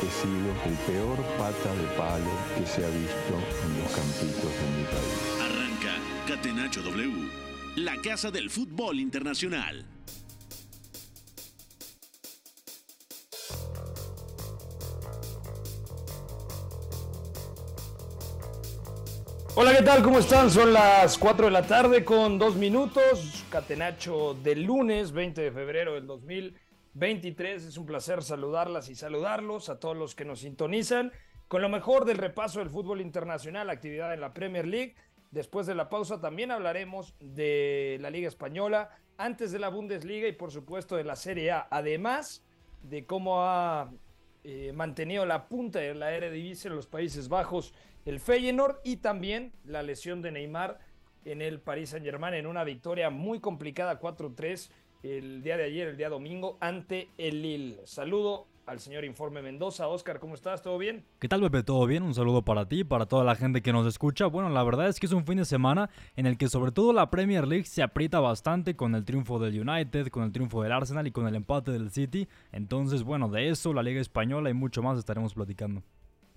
He sido el peor pata de palo que se ha visto en los campitos de mi país. Arranca Catenacho W, la casa del fútbol internacional. Hola, ¿qué tal? ¿Cómo están? Son las 4 de la tarde con dos minutos. Catenacho del lunes 20 de febrero del 2023. Es un placer saludarlas y saludarlos a todos los que nos sintonizan con lo mejor del repaso del fútbol internacional, actividad en la Premier League. Después de la pausa también hablaremos de la Liga Española, antes de la Bundesliga y por supuesto de la Serie A. Además de cómo ha eh, mantenido la punta de la Eredivisie en los Países Bajos el Feyenoord y también la lesión de Neymar en el Paris Saint-Germain en una victoria muy complicada 4-3 el día de ayer, el día domingo, ante el Lille. Saludo al señor Informe Mendoza. Oscar, ¿cómo estás? ¿Todo bien? ¿Qué tal, Pepe? ¿Todo bien? Un saludo para ti, para toda la gente que nos escucha. Bueno, la verdad es que es un fin de semana en el que sobre todo la Premier League se aprieta bastante con el triunfo del United, con el triunfo del Arsenal y con el empate del City. Entonces, bueno, de eso, la Liga Española y mucho más estaremos platicando.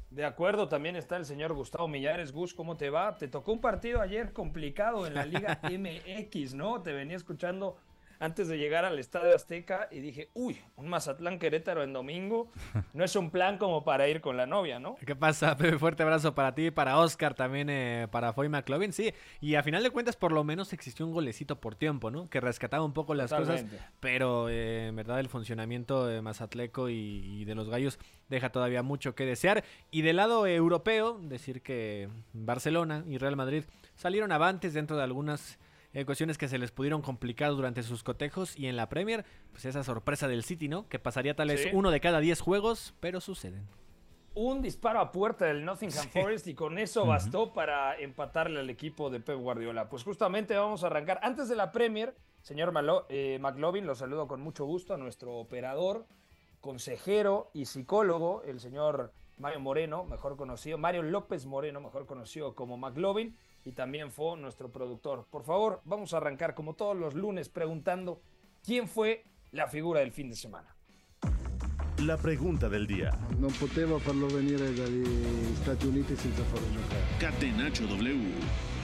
De acuerdo, también está el señor Gustavo Millares. Gus, ¿cómo te va? Te tocó un partido ayer complicado en la Liga MX, ¿no? Te venía escuchando antes de llegar al Estadio Azteca y dije, uy, un Mazatlán Querétaro en domingo no es un plan como para ir con la novia, ¿no? ¿Qué pasa, Pepe? Fuerte abrazo para ti, para Oscar, también eh, para Foy McLovin. Sí, y a final de cuentas, por lo menos existió un golecito por tiempo, ¿no? Que rescataba un poco las Totalmente. cosas, pero eh, en verdad el funcionamiento de Mazatleco y, y de los gallos deja todavía mucho que desear. Y del lado europeo, decir que Barcelona y Real Madrid salieron avantes dentro de algunas eh, cuestiones que se les pudieron complicar durante sus cotejos y en la Premier, pues esa sorpresa del City, ¿no? Que pasaría tal vez Sí. uno de cada diez juegos, pero suceden. Un disparo a puerta del Nottingham Forest y con eso bastó para empatarle al equipo de Pep Guardiola. Pues justamente vamos a arrancar. Antes de la Premier, señor Malo- eh, McLovin, lo saludo con mucho gusto a nuestro operador, consejero y psicólogo, el señor Mario Moreno, mejor conocido, Mario López Moreno, mejor conocido como McLovin, y también fue nuestro productor. Por favor, vamos a arrancar como todos los lunes preguntando quién fue la figura del fin de semana. La pregunta del día. Non potevo farlo venire dagli Stati Uniti senza farlo giocare. Catenacho W.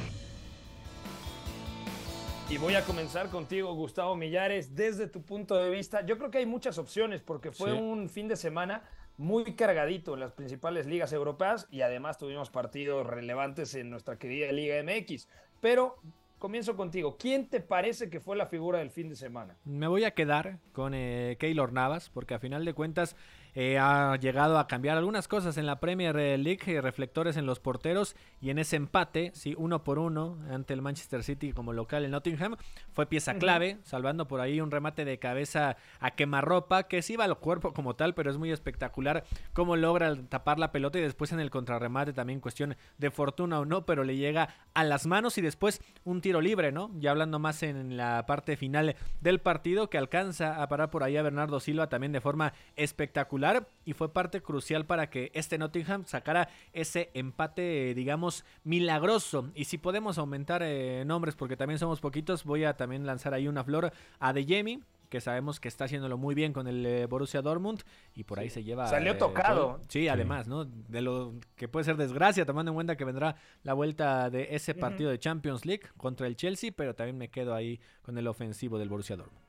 Y voy a comenzar contigo, Gustavo Millares, desde tu punto de vista. Yo creo que hay muchas opciones porque fue Sí. un fin de semana muy cargadito en las principales ligas europeas y además tuvimos partidos relevantes en nuestra querida Liga MX. Pero comienzo contigo. ¿Quién te parece que fue la figura del fin de semana? Me voy a quedar con eh, Keylor Navas, porque a final de cuentas eh, ha llegado a cambiar algunas cosas en la Premier League, eh, reflectores en los porteros y en ese empate, sí, uno por uno ante el Manchester City como local en Nottingham, fue pieza clave, salvando por ahí un remate de cabeza a quemarropa, que sí va al cuerpo como tal, pero es muy espectacular cómo logra tapar la pelota y después en el contrarremate también cuestión de fortuna o no, pero le llega a las manos y después un tiro libre, ¿no? Ya hablando más en la parte final del partido que alcanza a parar por ahí a Bernardo Silva también de forma espectacular y fue parte crucial para que este Nottingham sacara ese empate, digamos, milagroso. Y si podemos aumentar eh, nombres, porque también somos poquitos, voy a también lanzar ahí una flor a De Jemi, que sabemos que está haciéndolo muy bien con el eh, Borussia Dortmund y por ahí se lleva Salió eh, tocado. Sí, además, ¿no? De lo que puede ser desgracia, tomando en cuenta que vendrá la vuelta de ese partido de Champions League contra el Chelsea, pero también me quedo ahí con el ofensivo del Borussia Dortmund.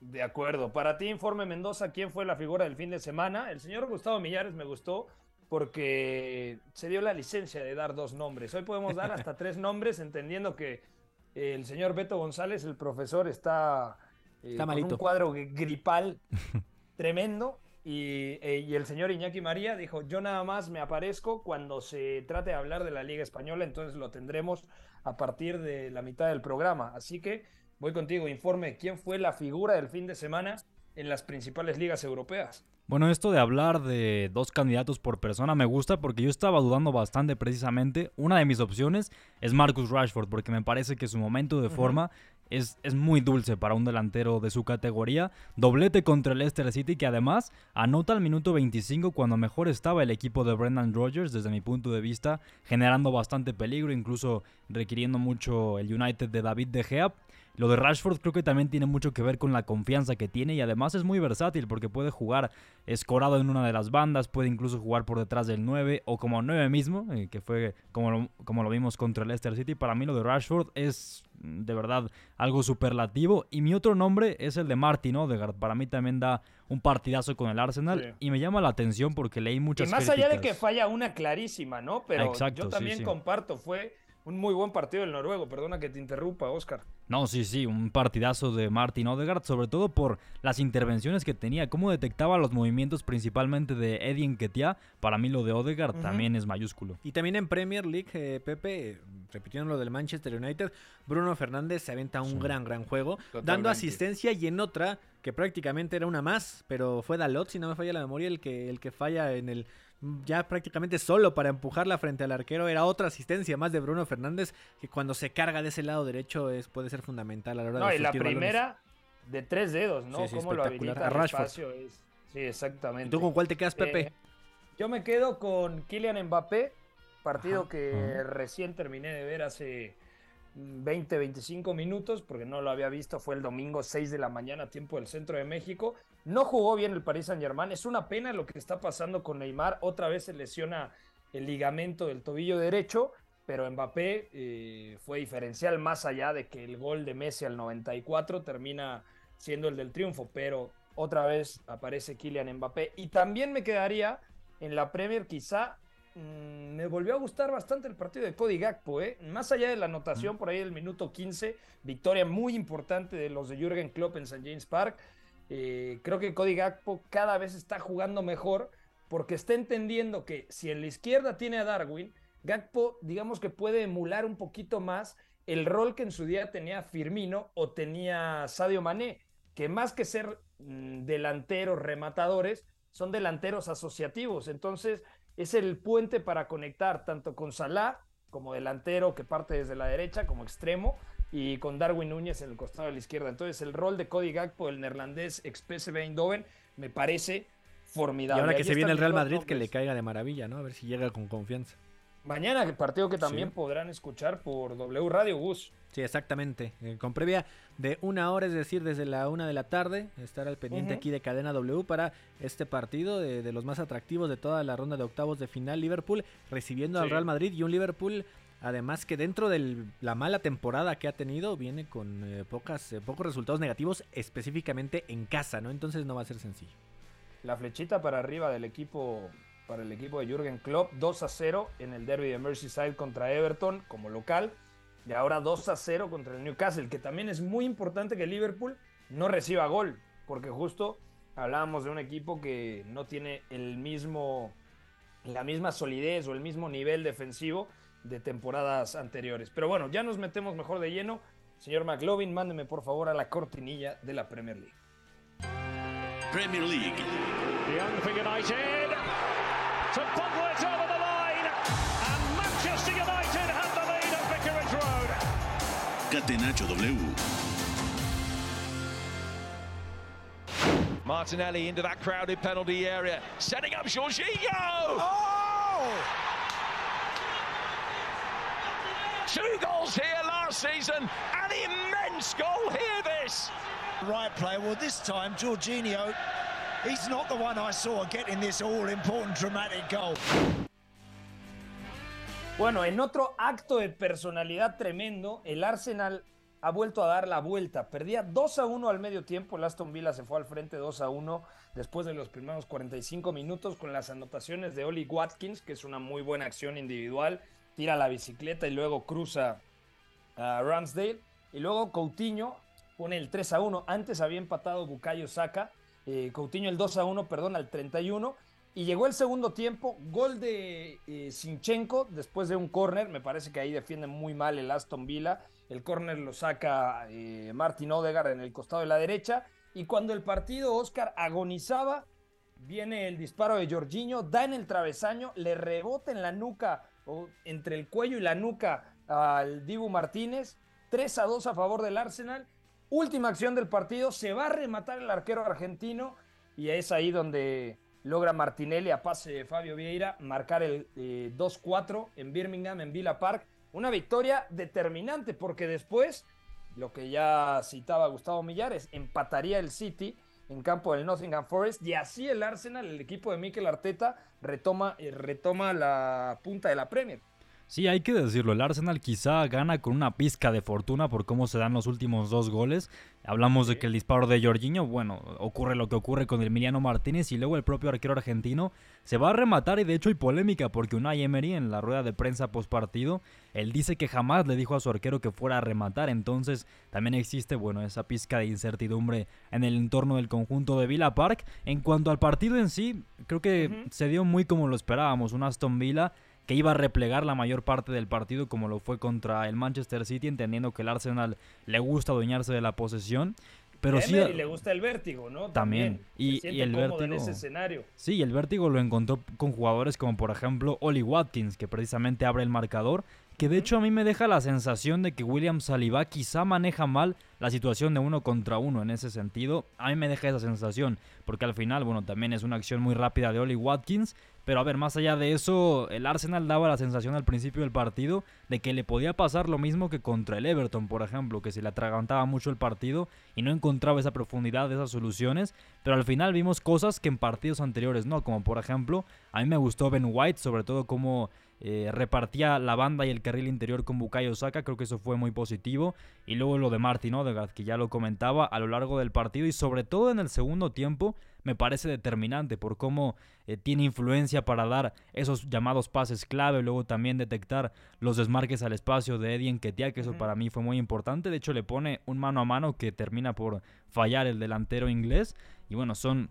De acuerdo. Para ti, Informe Mendoza, ¿quién fue la figura del fin de semana? El señor Gustavo Millares me gustó porque se dio la licencia de dar dos nombres. Hoy podemos dar hasta tres nombres, entendiendo que el señor Beto González, el profesor, está, eh, Está con un cuadro gri- gripal tremendo. Y, eh, y el señor Iñaki María dijo, yo nada más me aparezco cuando se trate de hablar de la Liga Española, entonces lo tendremos a partir de la mitad del programa. Así que voy contigo, informe, ¿quién fue la figura del fin de semana en las principales ligas europeas? Bueno, esto de hablar de dos candidatos por persona me gusta porque yo estaba dudando bastante precisamente. Una de mis opciones es Marcus Rashford porque me parece que su momento de forma es, es, muy dulce para un delantero de su categoría. Doblete contra el Leicester City que además anota al minuto 25 cuando mejor estaba el equipo de Brendan Rodgers desde mi punto de vista, generando bastante peligro, incluso requiriendo mucho el United de David De Gea. Lo de Rashford creo que también tiene mucho que ver con la confianza que tiene y además es muy versátil porque puede jugar escorado en una de las bandas, puede incluso jugar por detrás del 9 o como 9 mismo, eh, que fue como lo, como lo vimos contra el Leicester City. Para mí lo de Rashford es mm, de verdad algo superlativo y mi otro nombre es el de Martin Odegaard. Para mí también da un partidazo con el Arsenal sí. y me llama la atención porque leí muchas Y más críticas. allá de que falla una clarísima, ¿no? Pero Exacto, yo sí, también sí. comparto, fue un muy buen partido del noruego. Perdona que te interrumpa, Oscar. No, sí, sí, un partidazo de Martin Odegaard, sobre todo por las intervenciones que tenía, cómo detectaba los movimientos principalmente de Eddie Nketiah. Para mí lo de Odegaard también es mayúsculo. Y también en Premier League, eh, Pepe, repitiendo lo del Manchester United, Bruno Fernández se aventa un Sí. gran, gran juego, dando asistencia y en otra, que prácticamente era una más, pero fue Dalot, si no me falla la memoria, el que, el que falla en el ya prácticamente solo para empujarla frente al arquero. Era otra asistencia más de Bruno Fernández, que cuando se carga de ese lado derecho es, puede ser fundamental a la hora No, de y la balones. primera de tres dedos, ¿no? Sí, sí, Cómo lo habilita A el Rashford. espacio es- Sí, exactamente. ¿Y tú con cuál te quedas, Pepe? Eh, yo me quedo con Kylian Mbappé, partido Ajá, que ajá. recién terminé de ver hace mm, 20, 25 minutos, porque no lo había visto, fue el domingo 6 de la mañana, tiempo del centro de México. No jugó bien el Paris Saint Germain, es una pena lo que está pasando con Neymar, otra vez se lesiona el ligamento del tobillo derecho, pero Mbappé eh, fue diferencial más allá de que el gol de Messi al 94 termina siendo el del triunfo, pero otra vez aparece Kylian Mbappé. Y también me quedaría en la Premier, quizá mm, me volvió a gustar bastante el partido de Cody Gakpo, ¿eh? más allá de la anotación por ahí del minuto 15, victoria muy importante de los de Jürgen Klopp en St. James Park. Eh, creo que Cody Gakpo cada vez está jugando mejor porque está entendiendo que si en la izquierda tiene a Darwin, Gakpo digamos que puede emular un poquito más el rol que en su día tenía Firmino o tenía Sadio Mané, que más que ser mm, delanteros rematadores, son delanteros asociativos. Entonces es el puente para conectar tanto con Salah como delantero que parte desde la derecha como extremo y con Darwin Núñez en el costado de la izquierda. Entonces el rol de Cody Gakpo, el neerlandés ex PSV Eindhoven, me parece Y formidable. ahora que Ahí se viene el Real Madrid, que le caiga de maravilla, ¿no? A ver si llega con confianza. Mañana, el partido que también Sí. podrán escuchar por W Radio Gus. Sí, exactamente. Eh, con previa de una hora, es decir, desde la una de la tarde, estar al pendiente aquí de Cadena W para este partido de, de los más atractivos de toda la ronda de octavos de final. Liverpool recibiendo al. Real Madrid y un Liverpool, además que dentro de la mala temporada que ha tenido, viene con eh, pocas, eh, pocos resultados negativos, específicamente en casa, ¿no? Entonces no va a ser sencillo. La flechita para arriba del equipo para el equipo de Jürgen Klopp, 2 a 0 en el derby de Merseyside contra Everton como local, y ahora 2 a 0 contra el Newcastle, que también es muy importante que Liverpool no reciba gol, porque justo hablábamos de un equipo que no tiene el mismo la misma solidez o el mismo nivel defensivo de temporadas anteriores. Pero bueno, ya nos metemos mejor de lleno. Señor McLovin, mándeme por favor a la cortinilla de la Premier League. Premier League. Young for United. To over the line. And Manchester United have the lead at Vicarage Road. Catenacho W. Martinelli into that crowded penalty area, setting up Jorginho. Oh! Two goals here last season, an immense goal here this. Right player. Well, this time, Jorginho, he's not the one I saw getting this all-important dramatic goal. Bueno, en otro acto de personalidad tremendo, el Arsenal ha vuelto a dar la vuelta. Perdía 2 a 1 al medio tiempo. El Aston Villa se fue al frente 2 a 1 después de los primeros 45 minutos con las anotaciones de Oli Watkins, que es una muy buena acción individual. Tira la bicicleta y luego cruza a Ramsdale. Y luego Coutinho pone el 3 a 1. Antes había empatado Bukayo Saka. Eh, Coutinho el 2 a 1, perdón, al 31. Y llegó el segundo tiempo, gol de eh, Sinchenko después de un córner. Me parece que ahí defiende muy mal el Aston Villa. El córner lo saca eh, Martin Odegaard en el costado de la derecha. Y cuando el partido, Oscar, agonizaba, viene el disparo de Jorginho, da en el travesaño, le rebota en la nuca, entre el cuello y la nuca al Dibu Martínez. 3 a 2 a favor del Arsenal. Última acción del partido, se va a rematar el arquero argentino y es ahí donde logra Martinelli a pase de Fabio Vieira marcar el 2-4 en Birmingham, en Villa Park. Una victoria determinante porque después, lo que ya citaba Gustavo Millares, empataría el City en campo del Nottingham Forest y así el Arsenal, el equipo de Mikel Arteta, retoma, retoma la punta de la Premier. Sí, hay que decirlo, el Arsenal quizá gana con una pizca de fortuna por cómo se dan los últimos dos goles. Hablamos de que el disparo de Jorginho, bueno, ocurre lo que ocurre con Emiliano Martínez y luego el propio arquero argentino se va a rematar y de hecho hay polémica porque Unai Emery en la rueda de prensa post partido, él dice que jamás le dijo a su arquero que fuera a rematar, entonces también existe, bueno, esa pizca de incertidumbre en el entorno del conjunto de Villa Park. En cuanto al partido en sí, creo que se dio muy como lo esperábamos, un Aston Villa que iba a replegar la mayor parte del partido como lo fue contra el Manchester City, entendiendo que el Arsenal le gusta adueñarse de la posesión. Pero sí, le gusta el vértigo, ¿no? También. Y, el vértigo. En ese escenario. Sí, el vértigo lo encontró con jugadores como por ejemplo Oli Watkins, que precisamente abre el marcador. Que de hecho a mí me deja la sensación de que William Saliba quizá maneja mal la situación de uno contra uno en ese sentido. A mí me deja esa sensación, porque al final, bueno, también es una acción muy rápida de Oli Watkins, pero a ver, más allá de eso, el Arsenal daba la sensación al principio del partido de que le podía pasar lo mismo que contra el Everton, por ejemplo, que se le atragantaba mucho el partido y no encontraba esa profundidad, esas soluciones. Pero al final vimos cosas que en partidos anteriores no, como por ejemplo, a mí me gustó Ben White, sobre todo cómo eh, repartía la banda y el carril interior con Bukayo Saka, creo que eso fue muy positivo. Y luego lo de Martin Odegaard, que ya lo comentaba a lo largo del partido y sobre todo en el segundo tiempo, me parece determinante por cómo eh, tiene influencia para dar esos llamados pases clave, luego también detectar los desmarques al espacio de Eddie Enketia, que eso para mí fue muy importante. De hecho, le pone un mano a mano que termina por fallar el delantero inglés. Y bueno, son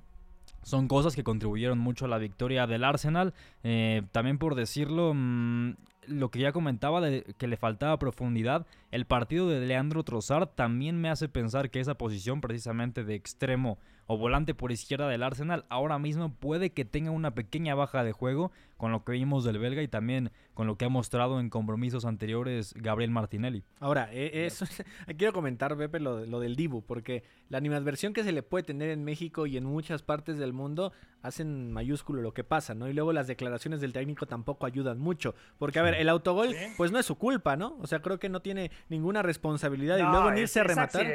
son cosas que contribuyeron mucho a la victoria del Arsenal. Eh, también por decirlo, mm, lo que ya comentaba de que le faltaba profundidad, el partido de Leandro Trossard también me hace pensar que esa posición precisamente de extremo o volante por izquierda del Arsenal ahora mismo puede que tenga una pequeña baja de juego con lo que vimos del belga y también con lo que ha mostrado en compromisos anteriores Gabriel Martinelli. Ahora, e, eso quiero comentar, Pepe, lo, lo, del Dibu, porque la animadversión que se le puede tener en México y en muchas partes del mundo hacen mayúsculo lo que pasa, ¿no? Y luego las declaraciones del técnico tampoco ayudan mucho, porque a ver, el autogol pues no es su culpa, ¿no? O sea, creo que no tiene ninguna responsabilidad y luego en irse a rematar.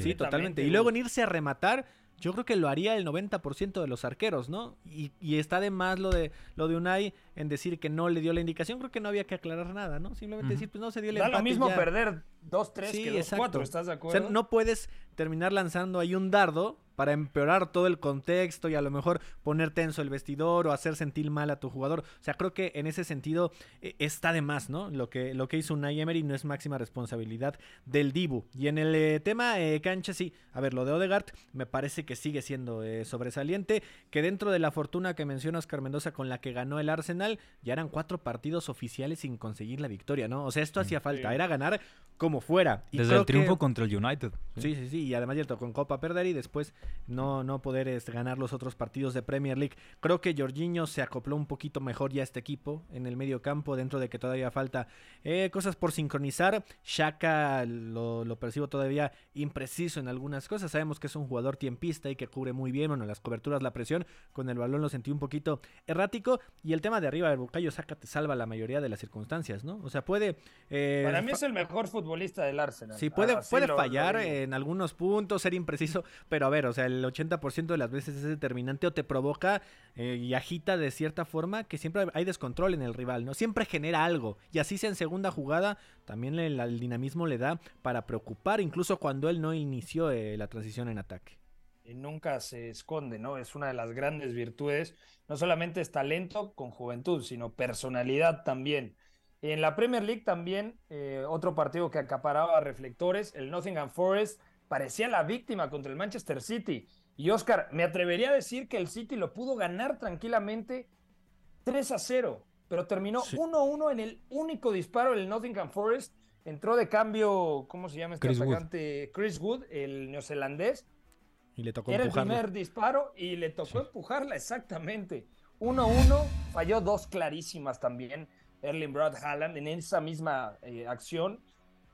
sí, totalmente. Y luego en irse a rematar yo creo que lo haría el 90% de los arqueros, ¿no? Y, y, está de más lo de, lo de Unai en decir que no le dio la indicación. Creo que no había que aclarar nada, ¿no? Simplemente decir, pues no se dio el da lo mismo perder 2-3 que 2-4, ¿estás de acuerdo? O sea, no puedes terminar lanzando ahí un dardo para empeorar todo el contexto y a lo mejor poner tenso el vestidor o hacer sentir mal a tu jugador. O sea, creo que en ese sentido eh, está de más, ¿no? Lo que, lo que hizo Unai Emery no es máxima responsabilidad del Dibu. Y en el eh, tema eh, cancha, sí, a ver, lo de Odegaard me parece que sigue siendo sobresaliente, que dentro de la fortuna que menciona Oscar Mendoza con la que ganó el Arsenal, ya eran cuatro partidos oficiales sin conseguir la victoria, ¿no? O sea, esto hacía falta, era ganar como fuera. Y Desde el triunfo contra el United. Sí, sí, sí, y además ya con Copa perder y después no, no poder este, ganar los otros partidos de Premier League. Creo que Jorginho se acopló un poquito mejor ya a este equipo en el medio campo, dentro de que todavía falta eh, cosas por sincronizar. Shaka lo, lo, percibo todavía impreciso en algunas cosas. Sabemos que es un jugador tiempista y que cubre muy bien, bueno, las coberturas, la presión. Con el balón lo sentí un poquito errático. Y el tema de arriba, el Bucayo Saka te salva la mayoría de las circunstancias, ¿no? O sea, puede... Eh, Para mí es el mejor futbolista del Arsenal. Sí, puede, puede fallar en algunos puntos, ser impreciso, pero a ver, o sea, el 80% de las veces es determinante o te provoca eh, y agita de cierta forma que siempre hay descontrol en el rival, ¿no? Siempre genera algo. Y así sea en segunda jugada, también el, dinamismo le da para preocupar, incluso cuando él no inició eh, la transición en ataque. Nunca se esconde, ¿no? Es una de las grandes virtudes. No solamente es talento con juventud, sino personalidad también. En la Premier League también, eh, otro partido que acaparaba reflectores, el Nottingham Forest parecía la víctima contra el Manchester City. Y Oscar, me atrevería a decir que el City lo pudo ganar tranquilamente 3 a 0, pero terminó 1-1 en el único disparo del Nottingham Forest. Entró de cambio, ¿cómo se llama este Chris atacante? Chris Wood, el neozelandés. Y le tocó Era el primer disparo y le tocó empujarla exactamente. 1-1, falló dos clarísimas también. Erling Brad Haaland en esa misma eh, acción.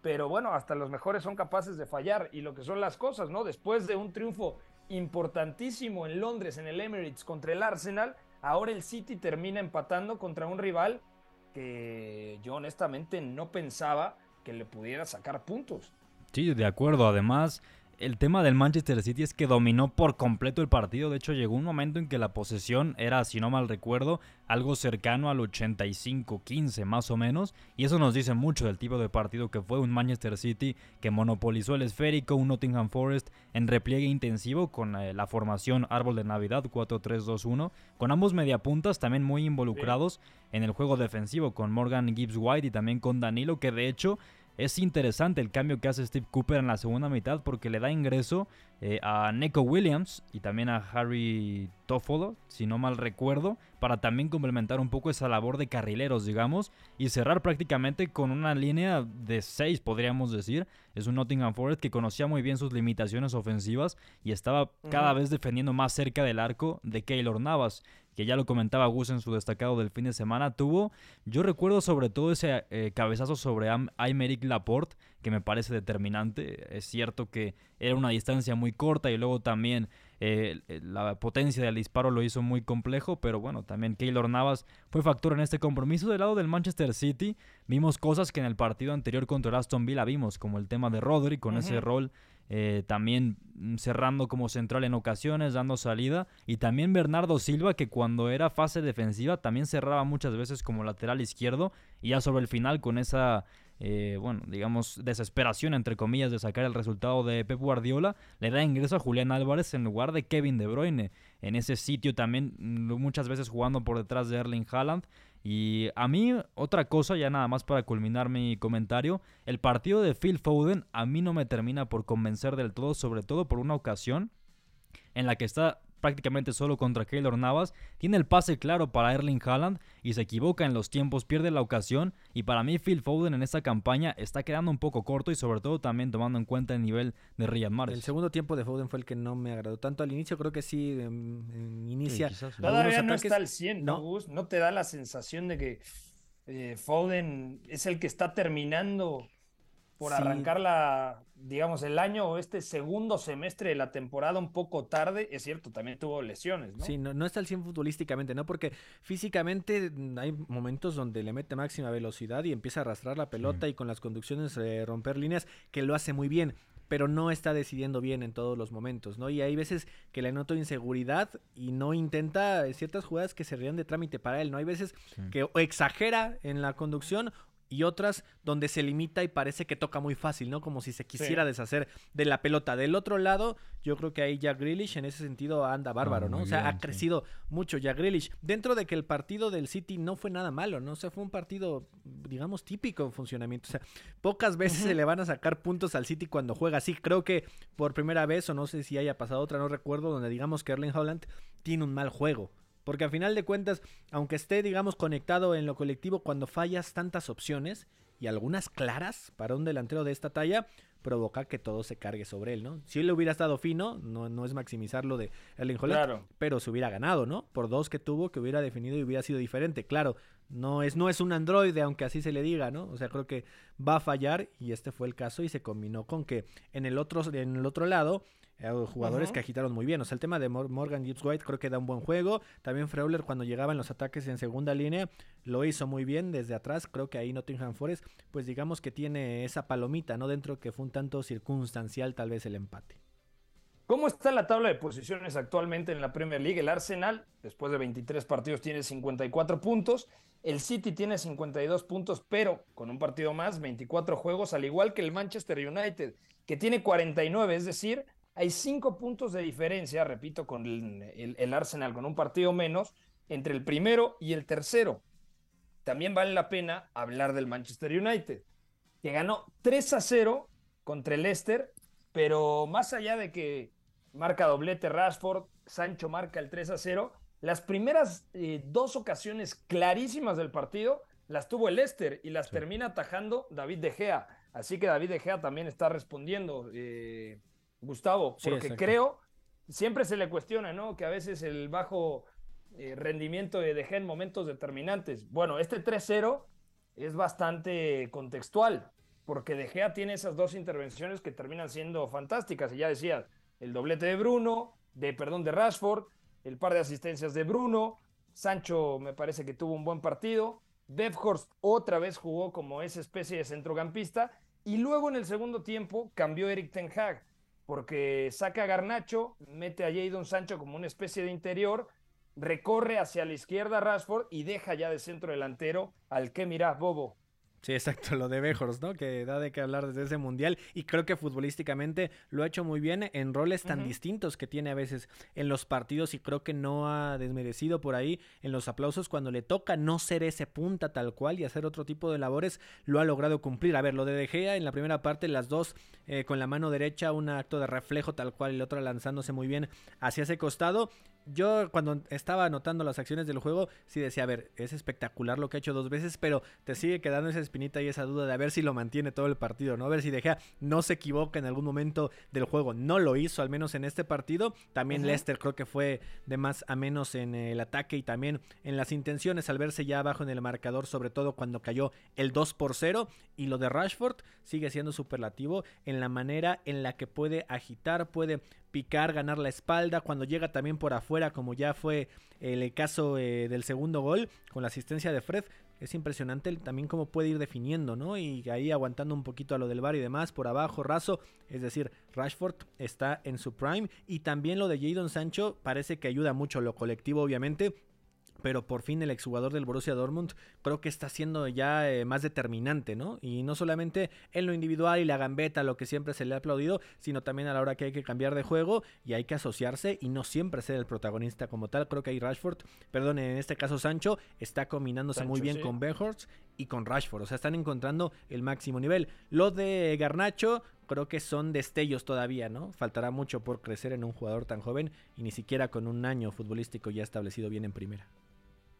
Pero bueno, hasta los mejores son capaces de fallar. Y lo que son las cosas, ¿no? Después de un triunfo importantísimo en Londres, en el Emirates, contra el Arsenal, ahora el City termina empatando contra un rival que yo honestamente no pensaba que le pudiera sacar puntos. Sí, de acuerdo. Además, el tema del Manchester City es que dominó por completo el partido. De hecho, llegó un momento en que la posesión era, si no mal recuerdo, algo cercano al 85-15 más o menos. Y eso nos dice mucho del tipo de partido que fue un Manchester City que monopolizó el esférico, un Nottingham Forest en repliegue intensivo con eh, la formación árbol de Navidad 4-3-2-1, con ambos mediapuntas también muy involucrados en el juego defensivo, con Morgan Gibbs White y también con Danilo, que de hecho es interesante el cambio que hace Steve Cooper en la segunda mitad porque le da ingreso eh, a Neko Williams y también a Harry Toffolo, si no mal recuerdo, para también complementar un poco esa labor de carrileros, digamos, y cerrar prácticamente con una línea de 6, podríamos decir. Es un Nottingham Forest que conocía muy bien sus limitaciones ofensivas y estaba cada vez defendiendo más cerca del arco de Keylor Navas, que ya lo comentaba Gus en su destacado del fin de semana, tuvo, yo recuerdo sobre todo ese eh, cabezazo sobre Aymeric Laporte, que me parece determinante. Es cierto que era una distancia muy corta y luego también eh, la potencia del disparo lo hizo muy complejo, pero bueno, también Keylor Navas fue factor en este compromiso. Del lado del Manchester City, vimos cosas que en el partido anterior contra el Aston Villa vimos, como el tema de Rodri con ese rol eh, también mm, cerrando como central en ocasiones, dando salida, y también Bernardo Silva que cuando era fase defensiva también cerraba muchas veces como lateral izquierdo, y ya sobre el final con esa, eh, bueno, digamos, desesperación entre comillas de sacar el resultado de Pep Guardiola, le da ingreso a Julián Álvarez en lugar de Kevin De Bruyne, en ese sitio también mm, muchas veces jugando por detrás de Erling Haaland, y a mí, otra cosa, ya nada más para culminar mi comentario, el partido de Phil Foden a mí no me termina por convencer del todo, sobre todo por una ocasión en la que está prácticamente solo contra Keylor Navas, tiene el pase claro para Erling Haaland y se equivoca en los tiempos, pierde la ocasión y para mí Phil Foden en esta campaña está quedando un poco corto y sobre todo también tomando en cuenta el nivel de Riyad Mahrez. El segundo tiempo de Foden fue el que no me agradó tanto al inicio, creo que sí inicia. quizás, Todavía no ataques. está al 100, ¿no, No. Gus? ¿No te da la sensación de que eh, Foden es el que está terminando por Sí. arrancar la, digamos, el año o este segundo semestre de la temporada un poco tarde? Es cierto, también tuvo lesiones, ¿no? Sí, no, no está al 100 futbolísticamente, ¿no? Porque físicamente hay momentos donde le mete máxima velocidad y empieza a arrastrar la pelota y con las conducciones eh, romper líneas, que lo hace muy bien, pero no está decidiendo bien en todos los momentos, ¿no? Y hay veces que le noto inseguridad y no intenta ciertas jugadas que se rían de trámite para él, ¿no? Hay veces Sí. que o exagera en la conducción y otras donde se limita y parece que toca muy fácil, ¿no? Como si se quisiera deshacer de la pelota. Del otro lado, yo creo que ahí Jack Grealish en ese sentido anda bárbaro, ¿no? O sea, bien, ha sí. crecido mucho Jack Grealish. Dentro de que el partido del City no fue nada malo, ¿no? O sea, fue un partido, digamos, típico en funcionamiento. O sea, pocas veces se le van a sacar puntos al City cuando juega así. Creo que por primera vez, o no sé si haya pasado otra, no recuerdo, donde digamos que Erling Haaland tiene un mal juego. Porque al final de cuentas, aunque esté, digamos, conectado en lo colectivo, cuando fallas tantas opciones y algunas claras para un delantero de esta talla, provoca que todo se cargue sobre él, ¿no? Si él hubiera estado fino, no, no es maximizar lo de Erling Haaland, Claro. pero se hubiera ganado, ¿no? Por dos que tuvo, que hubiera definido y hubiera sido diferente. Claro, no es, no es un androide, aunque así se le diga, ¿no? O sea, creo que va a fallar y este fue el caso y se combinó con que en el otro, en el otro lado eh, jugadores Ujú. que agitaron muy bien. O sea, el tema de Mor- Morgan Gibbs White creo que da un buen juego. También Freuler cuando llegaban los ataques en segunda línea lo hizo muy bien desde atrás. Creo que ahí Nottingham Forest, pues digamos que tiene esa palomita, ¿no? Dentro que fue un tanto circunstancial tal vez el empate. ¿Cómo está la tabla de posiciones actualmente en la Premier League? El Arsenal, después de 23 partidos, tiene 54 puntos. El City tiene 52 puntos, pero con un partido más, 24 juegos, al igual que el Manchester United, que tiene 49. Es decir, hay 5 puntos de diferencia, repito, con el, el- el Arsenal con un partido menos, entre el primero y el tercero. También vale la pena hablar del Manchester United, que ganó 3 a 0 contra el Leicester, pero más allá de que marca doblete Rashford, Sancho marca el 3 a 0, las primeras eh, dos ocasiones clarísimas del partido las tuvo el Leicester y las termina atajando David De Gea. Así que David De Gea también está respondiendo, eh, Gustavo, Sí, porque exacto. creo siempre se le cuestiona, ¿no? Que a veces el bajo eh, rendimiento de De Gea en momentos determinantes. Bueno, este 3-0 es bastante contextual, porque De Gea tiene esas dos intervenciones que terminan siendo fantásticas. Y ya decía, el doblete de Bruno, de perdón, de Rashford, el par de asistencias de Bruno, Sancho me parece que tuvo un buen partido, Bebhorst otra vez jugó como esa especie de centrocampista y luego en el segundo tiempo cambió Eric Ten Hag porque saca a Garnacho, mete a Jadon Sancho como una especie de interior, recorre hacia la izquierda Rashford y deja ya de centro delantero al que mirás Bobo. Sí, exacto, lo de Bejors, ¿no? Que da de qué hablar desde ese mundial y creo que futbolísticamente lo ha hecho muy bien en roles tan distintos que tiene a veces en los partidos y creo que no ha desmerecido por ahí en los aplausos cuando le toca no ser ese punta tal cual y hacer otro tipo de labores, lo ha logrado cumplir. A ver, lo de De Gea en la primera parte, las dos eh, con la mano derecha, un acto de reflejo tal cual y la otra lanzándose muy bien hacia ese costado yo cuando estaba anotando las acciones del juego, sí decía, a ver, es espectacular lo que ha hecho dos veces, pero te sigue quedando esa espinita y esa duda de a ver si lo mantiene todo el partido, ¿no? A ver si deja no se equivoca en algún momento del juego. No lo hizo, al menos en este partido. También Lester creo que fue de más a menos en el ataque y también en las intenciones al verse ya abajo en el marcador, sobre todo cuando cayó el 2 por 0. Y lo de Rashford sigue siendo superlativo en la manera en la que puede agitar, puede picar, ganar la espalda, cuando llega también por afuera, como ya fue el caso eh, del segundo gol, con la asistencia de Fred. Es impresionante también cómo puede ir definiendo, ¿no? Y ahí aguantando un poquito a lo del bar y demás, por abajo, raso. Es decir, Rashford está en su prime. Y también lo de Jadon Sancho parece que ayuda mucho lo colectivo, obviamente pero por fin el exjugador del Borussia Dortmund creo que está siendo ya eh, más determinante, ¿no? Y no solamente en lo individual y la gambeta, lo que siempre se le ha aplaudido, sino también a la hora que hay que cambiar de juego y hay que asociarse y no siempre ser el protagonista como tal. Creo que ahí Rashford, perdón, en este caso Sancho, está combinándose muy bien con Benhorst y con Rashford, o sea, están encontrando el máximo nivel. Lo de Garnacho, creo que son destellos todavía, ¿no? Faltará mucho por crecer en un jugador tan joven y ni siquiera con un año futbolístico ya establecido bien en primera.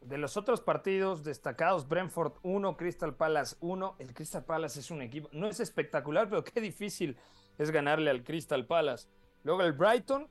De los otros partidos destacados, Brentford 1, Crystal Palace 1. El Crystal Palace es un equipo, no es espectacular, pero qué difícil es ganarle al Crystal Palace. Luego el Brighton,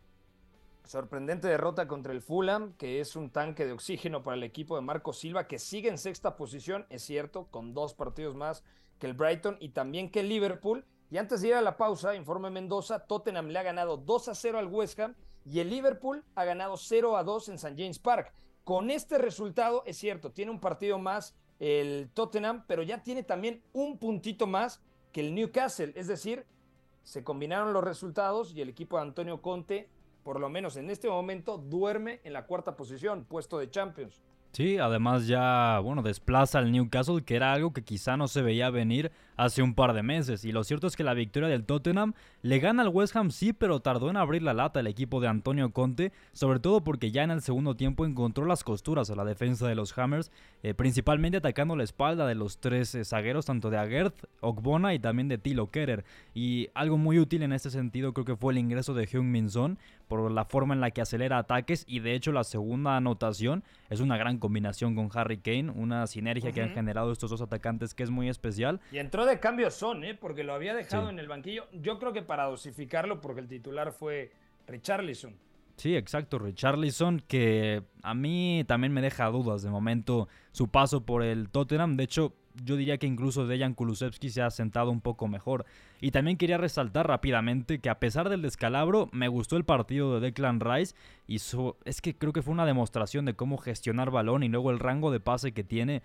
sorprendente derrota contra el Fulham, que es un tanque de oxígeno para el equipo de Marco Silva, que sigue en sexta posición, es cierto, con dos partidos más que el Brighton y también que el Liverpool. Y antes de ir a la pausa, informe Mendoza, Tottenham le ha ganado 2 a 0 al West Ham y el Liverpool ha ganado 0 a 2 en St. James Park. Con este resultado, es cierto, tiene un partido más el Tottenham, pero ya tiene también un puntito más que el Newcastle. Es decir, se combinaron los resultados y el equipo de Antonio Conte, por lo menos en este momento, duerme en la cuarta posición, puesto de Champions. Sí, además ya, bueno, desplaza al Newcastle, que era algo que quizá no se veía venir hace un par de meses. Y lo cierto es que la victoria del Tottenham le gana al West Ham, sí, pero tardó en abrir la lata el equipo de Antonio Conte, sobre todo porque ya en el segundo tiempo encontró las costuras a la defensa de los Hammers, eh, principalmente atacando la espalda de los tres eh, zagueros, tanto de Aguert, Ogbona y también de Tilo Kerer. Y algo muy útil en este sentido creo que fue el ingreso de Heung Min Son por la forma en la que acelera ataques y de hecho la segunda anotación es una gran combinación con Harry Kane, una sinergia que han generado estos dos atacantes que es muy especial. Y entró de cambio Son, ¿eh? porque lo había dejado en el banquillo. Yo creo que para dosificarlo, porque el titular fue Richarlison. Sí, exacto, Richarlison, que a mí también me deja dudas de momento su paso por el Tottenham. De hecho, yo diría que incluso Dejan Kulusevski se ha sentado un poco mejor. Y también quería resaltar rápidamente que a pesar del descalabro, me gustó el partido de Declan Rice y es que creo que fue una demostración de cómo gestionar balón y luego el rango de pase que tiene.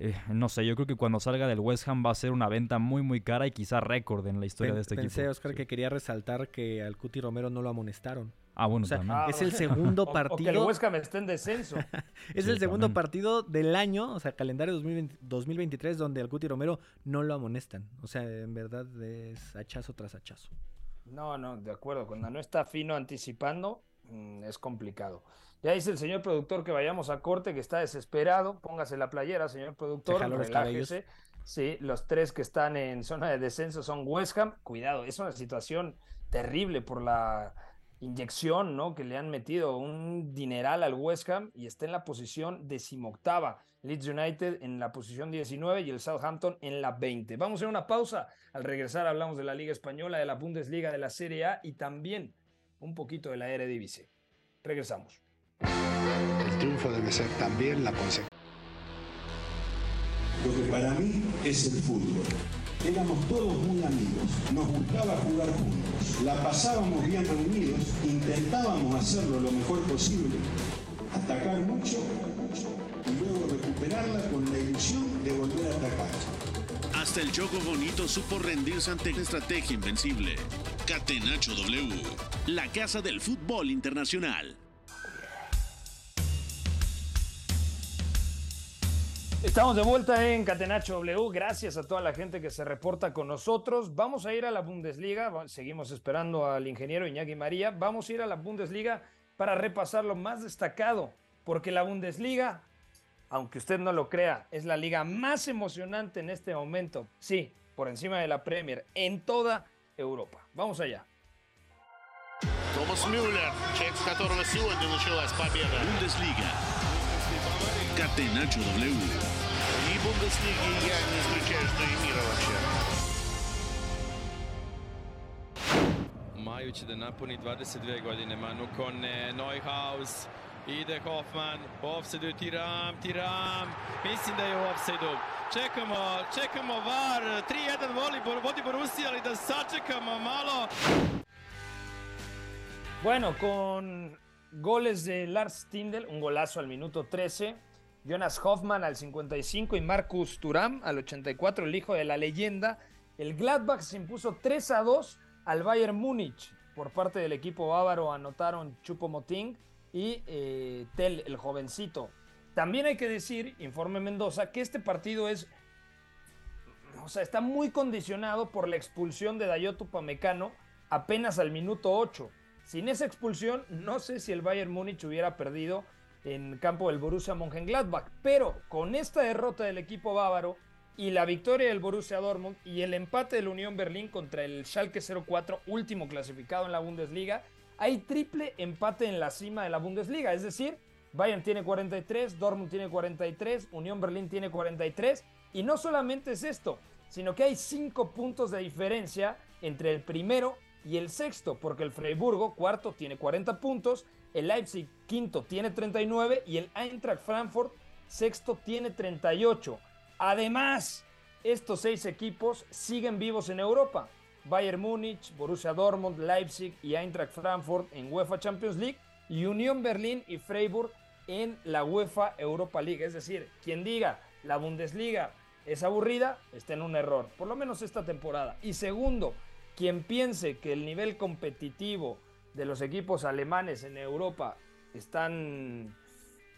Eh, no sé, yo creo que cuando salga del West Ham va a ser una venta muy muy cara y quizá récord en la historia de este equipo. Pensé, Oscar, que quería resaltar que al Cuti Romero no lo amonestaron. Ah, bueno, o es el segundo partido. O, que el Huesca me esté en descenso. es el segundo partido del año, o sea, calendario 2023, donde al Cuti Romero no lo amonestan. O sea, en verdad es hachazo tras hachazo. No, no, de acuerdo. Cuando no está fino anticipando, es complicado. Ya dice el señor productor que vayamos a corte, que está desesperado. Póngase la playera, señor productor. Relájese. Sí, los tres que están en zona de descenso son West Ham. Cuidado, es una situación terrible por la inyección, ¿no? Que le han metido un dineral al West Ham y está en la posición decimoctava. Leeds United en la posición 19 y el Southampton en la 20. Vamos a hacer una pausa. Al regresar hablamos de la Liga Española, de la Bundesliga, de la Serie A y también un poquito de la Eredivisie. Regresamos. El triunfo debe ser también la consecuencia. Lo que para mí es el fútbol. Éramos todos muy amigos, nos gustaba jugar juntos, la pasábamos bien reunidos, intentábamos hacerlo lo mejor posible, atacar mucho y luego recuperarla con la ilusión de volver a atacar. Hasta el Choco Bonito supo rendirse ante la estrategia invencible. Catenacho W, la casa del fútbol internacional. Estamos de vuelta en Catenacho W. Gracias a toda la gente que se reporta con nosotros. Vamos a ir a la Bundesliga. Seguimos esperando al ingeniero Iñaki María. Vamos a ir a la Bundesliga para repasar lo más destacado. Porque la Bundesliga, aunque usted no lo crea, es la liga más emocionante en este momento. Sí, por encima de la Premier en toda Europa. Vamos allá. Томас Мюллер, человек, с которого сегодня началась победа. Bundesliga. Catenacho W. И Бундеслиги я не исключаю, что и мира вообще. Majući da napuni 22 godine, Manu Kone, Neuhaus, ide Hoffman, offside Tiram, Tiram, mislim da je u offside Čekamo, čekamo VAR, 3-1 voli, vodi Borussia, ali da sačekamo malo. Bueno, con goles de Lars Tindel, un golazo al minuto 13, Jonas Hoffman al 55 y Marcus Thuram al 84, el hijo de la leyenda. El Gladbach se impuso 3 a 2 al Bayern Múnich. Por parte del equipo bávaro anotaron Chupo Moting y eh, Tel, el jovencito. También hay que decir, informe Mendoza, que este partido es, o sea, está muy condicionado por la expulsión de Dayoto Pamecano apenas al minuto 8. Sin esa expulsión, no sé si el Bayern Múnich hubiera perdido en campo del Borussia Mönchengladbach, pero con esta derrota del equipo bávaro y la victoria del Borussia Dortmund y el empate del Unión Berlín contra el Schalke 04, último clasificado en la Bundesliga, hay triple empate en la cima de la Bundesliga, es decir, Bayern tiene 43, Dortmund tiene 43, Unión Berlín tiene 43 y no solamente es esto, sino que hay 5 puntos de diferencia entre el primero y el sexto, porque el Freiburgo, cuarto, tiene 40 puntos, el Leipzig, quinto, tiene 39 y el Eintracht Frankfurt, sexto, tiene 38. Además, estos seis equipos siguen vivos en Europa. Bayern Múnich, Borussia Dortmund, Leipzig y Eintracht Frankfurt en UEFA Champions League y Unión Berlín y Freiburg en la UEFA Europa League. Es decir, quien diga la Bundesliga es aburrida, está en un error, por lo menos esta temporada. Y segundo, quien piense que el nivel competitivo de los equipos alemanes en Europa están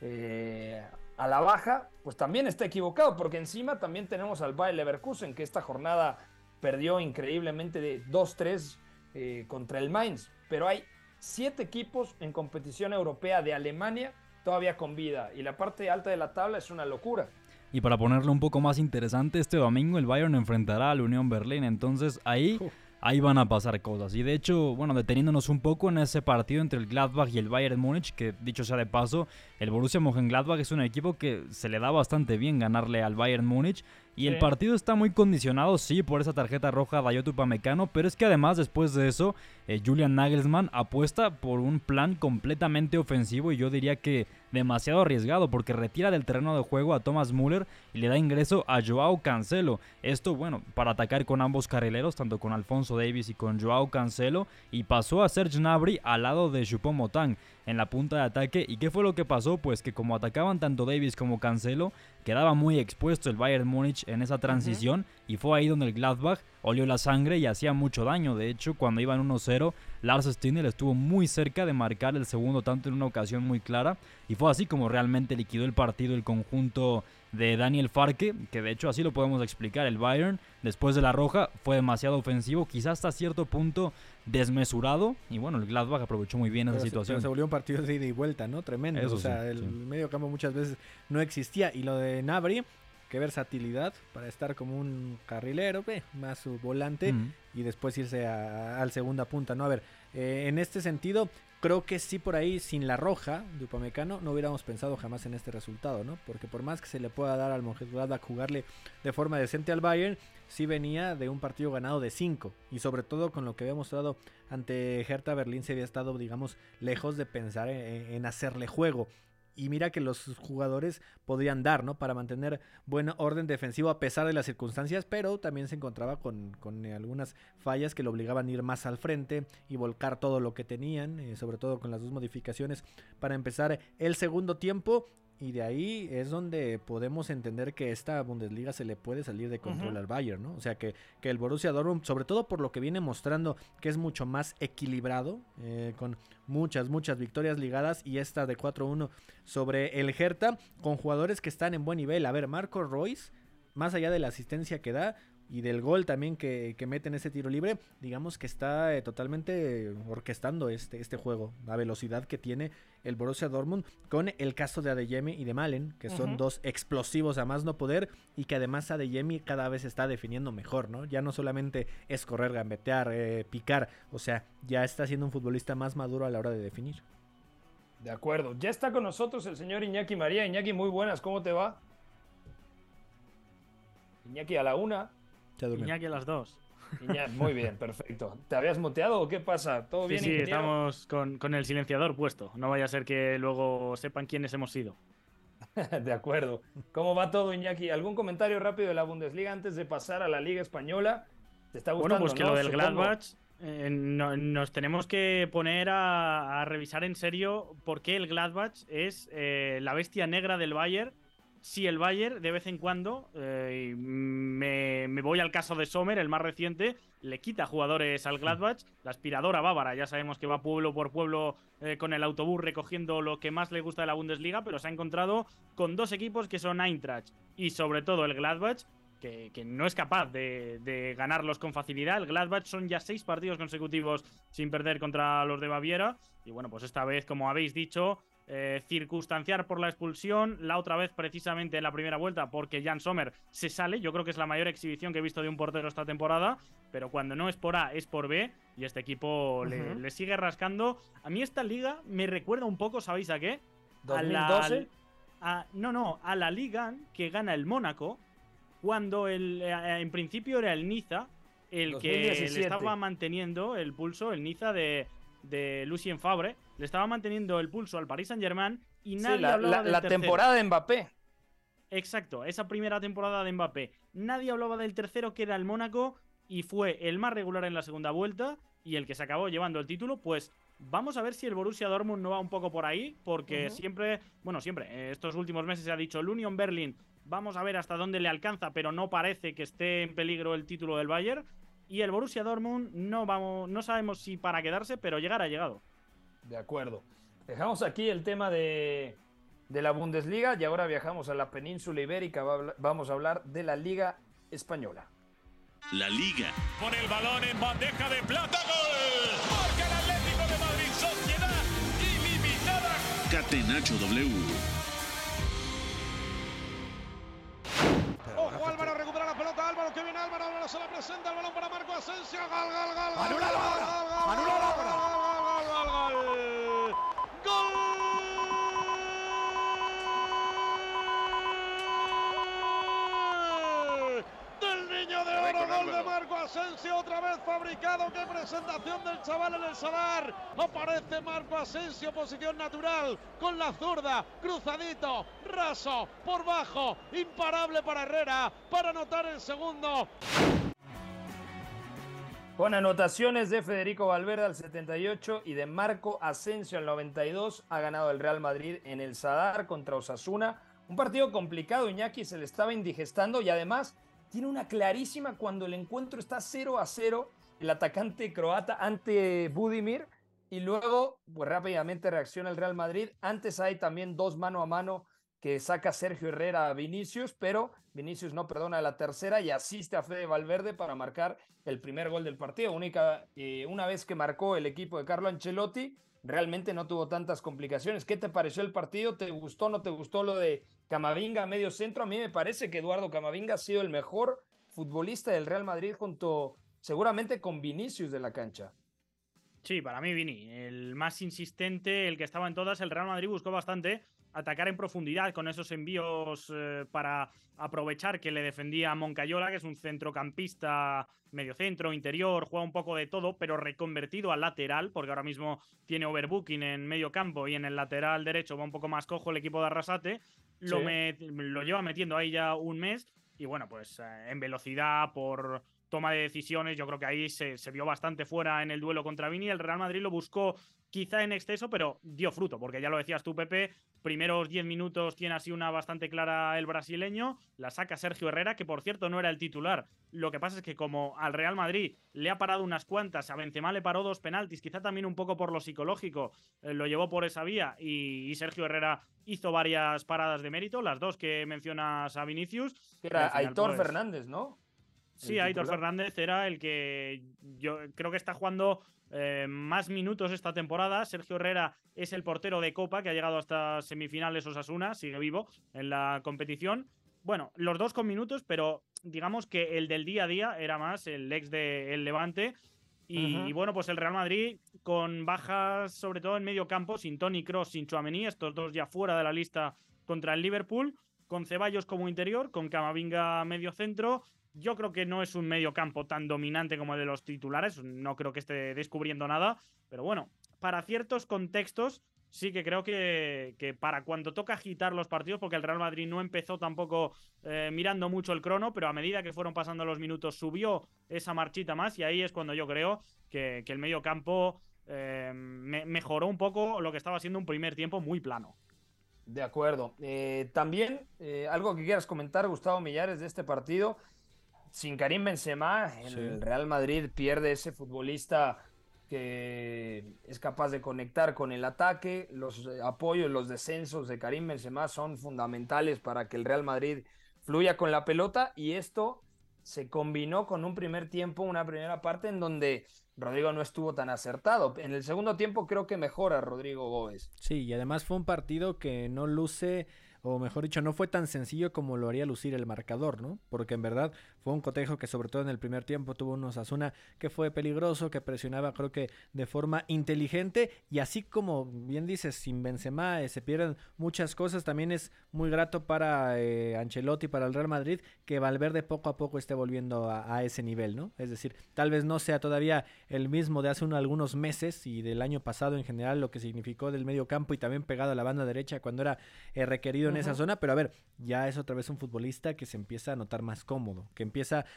eh, a la baja, pues también está equivocado, porque encima también tenemos al Bayer Leverkusen, que esta jornada perdió increíblemente de 2-3 eh, contra el Mainz. Pero hay siete equipos en competición europea de Alemania todavía con vida, y la parte alta de la tabla es una locura. Y para ponerlo un poco más interesante, este domingo el Bayern enfrentará al Unión Berlín, entonces ahí... Ahí van a pasar cosas. Y de hecho, bueno, deteniéndonos un poco en ese partido entre el Gladbach y el Bayern Múnich, que dicho sea de paso, el Borussia Mönchengladbach es un equipo que se le da bastante bien ganarle al Bayern Múnich. Y el partido está muy condicionado, sí, por esa tarjeta roja de Ayotu Pamecano, pero es que además después de eso, eh, Julian Nagelsmann apuesta por un plan completamente ofensivo y yo diría que demasiado arriesgado porque retira del terreno de juego a Thomas Müller y le da ingreso a Joao Cancelo. Esto, bueno, para atacar con ambos carrileros, tanto con Alfonso Davis y con Joao Cancelo, y pasó a Serge Gnabry al lado de Choupo-Moting en la punta de ataque. ¿Y qué fue lo que pasó? Pues que como atacaban tanto Davis como Cancelo, quedaba muy expuesto el Bayern Múnich en esa transición y fue ahí donde el Gladbach olió la sangre y hacía mucho daño. De hecho, cuando iban 1-0, Lars Stindl estuvo muy cerca de marcar el segundo tanto en una ocasión muy clara y fue así como realmente liquidó el partido el conjunto de Daniel Farke, que de hecho así lo podemos explicar. El Bayern, después de la roja, fue demasiado ofensivo, quizás hasta cierto punto desmesurado. Y bueno, el Gladbach aprovechó muy bien esa situación. se volvió un partido de ida y vuelta, ¿no? Tremendo. o sea, el medio campo muchas veces no existía. Y lo de Nabri, qué versatilidad para estar como un carrilero, más su volante y después irse a, al segunda punta, ¿no? A ver, eh, en este sentido, creo que sí por ahí, sin la roja de Upamecano, no hubiéramos pensado jamás en este resultado, ¿no? Porque por más que se le pueda dar al Mönchengladbach jugarle de forma decente al Bayern, sí venía de un partido ganado de 5 y sobre todo con lo que había mostrado ante Hertha Berlín se había estado, digamos, lejos de pensar en, en hacerle juego y mira que los jugadores podrían dar, ¿no? Para mantener buen orden defensivo a pesar de las circunstancias, pero también se encontraba con, con algunas fallas que lo obligaban a ir más al frente y volcar todo lo que tenían, eh, sobre todo con las dos modificaciones para empezar el segundo tiempo y de ahí es donde podemos entender que esta Bundesliga se le puede salir de control al Bayern, ¿no? O sea que, que el Borussia Dortmund, sobre todo por lo que viene mostrando que es mucho más equilibrado, eh, con muchas, muchas victorias ligadas y esta de 4-1 sobre el Hertha, con jugadores que están en buen nivel. A ver, Marco Royce, más allá de la asistencia que da, y del gol también que, que mete en ese tiro libre, digamos que está eh, totalmente orquestando este, este juego, la velocidad que tiene el Borussia Dortmund con el caso de Adeyemi y de Malen, que son dos explosivos a más no poder y que además Adeyemi cada vez está definiendo mejor, ¿no? Ya no solamente es correr, gambetear, eh, picar, o sea, ya está siendo un futbolista más maduro a la hora de definir. De acuerdo. Ya está con nosotros el señor Iñaki María. Iñaki, muy buenas, ¿cómo te va? Iñaki a la una. Se durmió. Iñaki a las dos. Iñaki, muy bien, perfecto. ¿Te habías muteado o qué pasa? ¿Todo Sí, bien, sí, ingeniero? estamos con, con el silenciador puesto. No vaya a ser que luego sepan quiénes hemos sido. De acuerdo. ¿Cómo va todo, Iñaki? ¿Algún comentario rápido de la Bundesliga antes de pasar a la Liga Española? ¿Te está gustando, Bueno, pues que no? lo del Supongo. Gladbach eh, no- nos tenemos que poner a, a revisar en serio por qué el Gladbach es eh, la bestia negra del Bayern. Si el Bayern, de vez en cuando, eh, me, me voy al caso de Sommer, el más reciente, le quita jugadores al Gladbach. La aspiradora bávara, ya sabemos que va pueblo por pueblo eh, con el autobús recogiendo lo que más le gusta de la Bundesliga, pero se ha encontrado con dos equipos que son Eintracht y sobre todo el Gladbach, que, que no es capaz de, de ganarlos con facilidad. El Gladbach son ya seis partidos consecutivos sin perder contra los de Baviera. Y bueno, pues esta vez, como habéis dicho, eh, circunstanciar por la expulsión. La otra vez, precisamente en la primera vuelta, porque Jan Sommer se sale. Yo creo que es la mayor exhibición que he visto de un portero esta temporada. Pero cuando no es por A, es por B. Y este equipo le, sigue rascando. A mí esta liga me recuerda un poco, ¿sabéis a qué? A la- 2012. a- no, no, a la liga que gana el Mónaco cuando el, eh, en principio era el Niza el que 2017. le estaba manteniendo el pulso, el Niza de, de Lucien Fabre, le estaba manteniendo el pulso al Paris Saint Germain y Sí, nadie la, hablaba la- del la tercero. temporada de Mbappé. Exacto, esa primera temporada de Mbappé. Nadie hablaba del tercero que era el Mónaco y fue el más regular en la segunda vuelta y el que se acabó llevando el título, pues vamos a ver si el Borussia Dortmund no va un poco por ahí, porque siempre, bueno, siempre, eh, estos últimos meses se ha dicho el Union Berlin, vamos a ver hasta dónde le alcanza, pero no parece que esté en peligro el título del Bayern. Y el Borussia Dortmund no vamos, no sabemos si para quedarse, pero llegar ha llegado. De acuerdo. Dejamos aquí el tema de, de la Bundesliga y ahora viajamos a la península ibérica. Vamos a hablar de la Liga Española. La Liga. Con el balón en bandeja de plata, gol. Marca el Atlético de Madrid, sociedad ilimitada. Catenacho W. que viene Álvaro. Álvaro se la presenta. El balón para Marco Asensio. Gol, gol, gol. gol, gol, gol, gol, gol, gol, gol, gol. Gol del niño de oro, gol de Marco Asensio, otra vez fabricado. Qué presentación del chaval en el Sadar. Aparece Marco Asensio, posición natural, con la zurda, cruzadito, raso, por bajo, imparable para Herrera, para anotar el segundo. Con anotaciones de Federico Valverde al 78 y de Marco Asensio al 92, ha ganado el Real Madrid en el Sadar contra Osasuna. Un partido complicado, Iñaki se le estaba indigestando y además tiene una clarísima cuando el encuentro está 0 a 0, el atacante croata ante Budimir y luego pues rápidamente reacciona el Real Madrid. Antes hay también dos mano a mano que saca Sergio Herrera a Vinicius, pero Vinicius no perdona la tercera y asiste a Fede Valverde para marcar el primer gol del partido. Única, eh, una vez que marcó el equipo de Carlo Ancelotti, realmente no tuvo tantas complicaciones. ¿Qué te pareció el partido? ¿Te gustó no te gustó lo de Camavinga a medio centro? A mí me parece que Eduardo Camavinga ha sido el mejor futbolista del Real Madrid junto seguramente con Vinicius de la cancha. Sí, para mí Vini, el más insistente, el que estaba en todas, el Real Madrid buscó bastante atacar en profundidad con esos envíos eh, para aprovechar que le defendía Moncayola, que es un centrocampista medio centro, interior, juega un poco de todo, pero reconvertido al lateral, porque ahora mismo tiene overbooking en medio campo y en el lateral derecho va un poco más cojo el equipo de Arrasate, lo, Sí. met- lo lleva metiendo ahí ya un mes y bueno, pues eh, en velocidad, por toma de decisiones, yo creo que ahí se, se vio bastante fuera en el duelo contra Vini. El Real Madrid lo buscó quizá en exceso, pero dio fruto, porque ya lo decías tú, Pepe, primeros 10 minutos tiene así una bastante clara el brasileño, la saca Sergio Herrera, que por cierto no era el titular. Lo que pasa es que como al Real Madrid le ha parado unas cuantas, a Benzema le paró dos penaltis, quizá también un poco por lo psicológico, eh, lo llevó por esa vía y, y Sergio Herrera hizo varias paradas de mérito, las dos que mencionas a Vinicius. Era Aitor pues, Fernández, ¿no? Sí, Aitor. Fernández era el que yo creo que está jugando eh, más minutos esta temporada. Sergio Herrera es el portero de Copa que ha llegado hasta semifinales Osasuna, sigue vivo en la competición. Bueno, los dos con minutos, pero digamos que el del día a día era más el ex de el Levante. Y, y bueno, pues el Real Madrid con bajas, sobre todo en medio campo, sin Tony Cross, sin Chouameni, estos dos ya fuera de la lista contra el Liverpool, con Ceballos como interior, con Camavinga medio centro. Yo creo que no es un medio campo tan dominante como el de los titulares, no creo que esté descubriendo nada, pero bueno, para ciertos contextos sí que creo que, que para cuando toca agitar los partidos, porque el Real Madrid no empezó tampoco eh, mirando mucho el crono, pero a medida que fueron pasando los minutos subió esa marchita más y ahí es cuando yo creo que, que el medio campo eh, me- mejoró un poco lo que estaba siendo un primer tiempo muy plano. De acuerdo. Eh, también, algo que quieras comentar, Gustavo Millares, de este partido. Sin Karim Benzema, el Sí. Real Madrid pierde ese futbolista que es capaz de conectar con el ataque. Los eh, apoyos, los descensos de Karim Benzema son fundamentales para que el Real Madrid fluya con la pelota y esto se combinó con un primer tiempo, una primera parte en donde Rodrigo no estuvo tan acertado. En el segundo tiempo creo que mejora Rodrigo Gómez. Sí, y además fue un partido que no luce, o mejor dicho, no fue tan sencillo como lo haría lucir el marcador, ¿no? Porque en verdad fue un cotejo que sobre todo en el primer tiempo tuvo un Osasuna que fue peligroso, que presionaba creo que de forma inteligente y así como bien dices, sin Benzema eh, se pierden muchas cosas, también es muy grato para eh, Ancelotti, para el Real Madrid, que Valverde poco a poco esté volviendo a, a ese nivel, ¿no? Es decir, tal vez no sea todavía el mismo de hace un- algunos meses y del año pasado en general, lo que significó del medio campo y también pegado a la banda derecha cuando era eh, requerido en esa zona, pero a ver, ya es otra vez un futbolista que se empieza a notar más cómodo, que empieza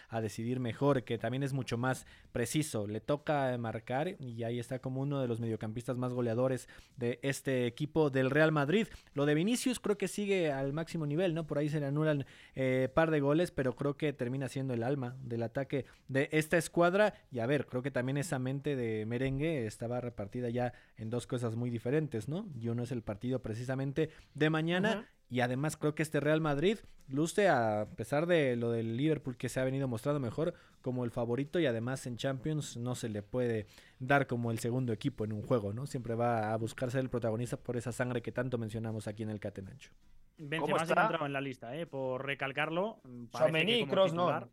a decidir mejor, que también es mucho más preciso, le toca marcar y ahí está como uno de los mediocampistas más goleadores de este equipo del Real Madrid. Lo de Vinicius creo que sigue al máximo nivel, ¿no? Por ahí se le anulan eh, par de goles, pero creo que termina siendo el alma del ataque de esta escuadra. Y a ver, creo que también esa mente de merengue estaba repartida ya en dos cosas muy diferentes, ¿no? Y uno es el partido precisamente de mañana. Y además creo que este Real Madrid luce, a pesar de lo del Liverpool que se ha venido mostrando mejor, como el favorito y además en Champions no se le puede dar como el segundo equipo en un juego, ¿no? Siempre va a buscar ser el protagonista por esa sangre que tanto mencionamos aquí en el Catenacho. Benzema se está? ha entrado en la lista, ¿eh? por recalcarlo. que y Kroos titular-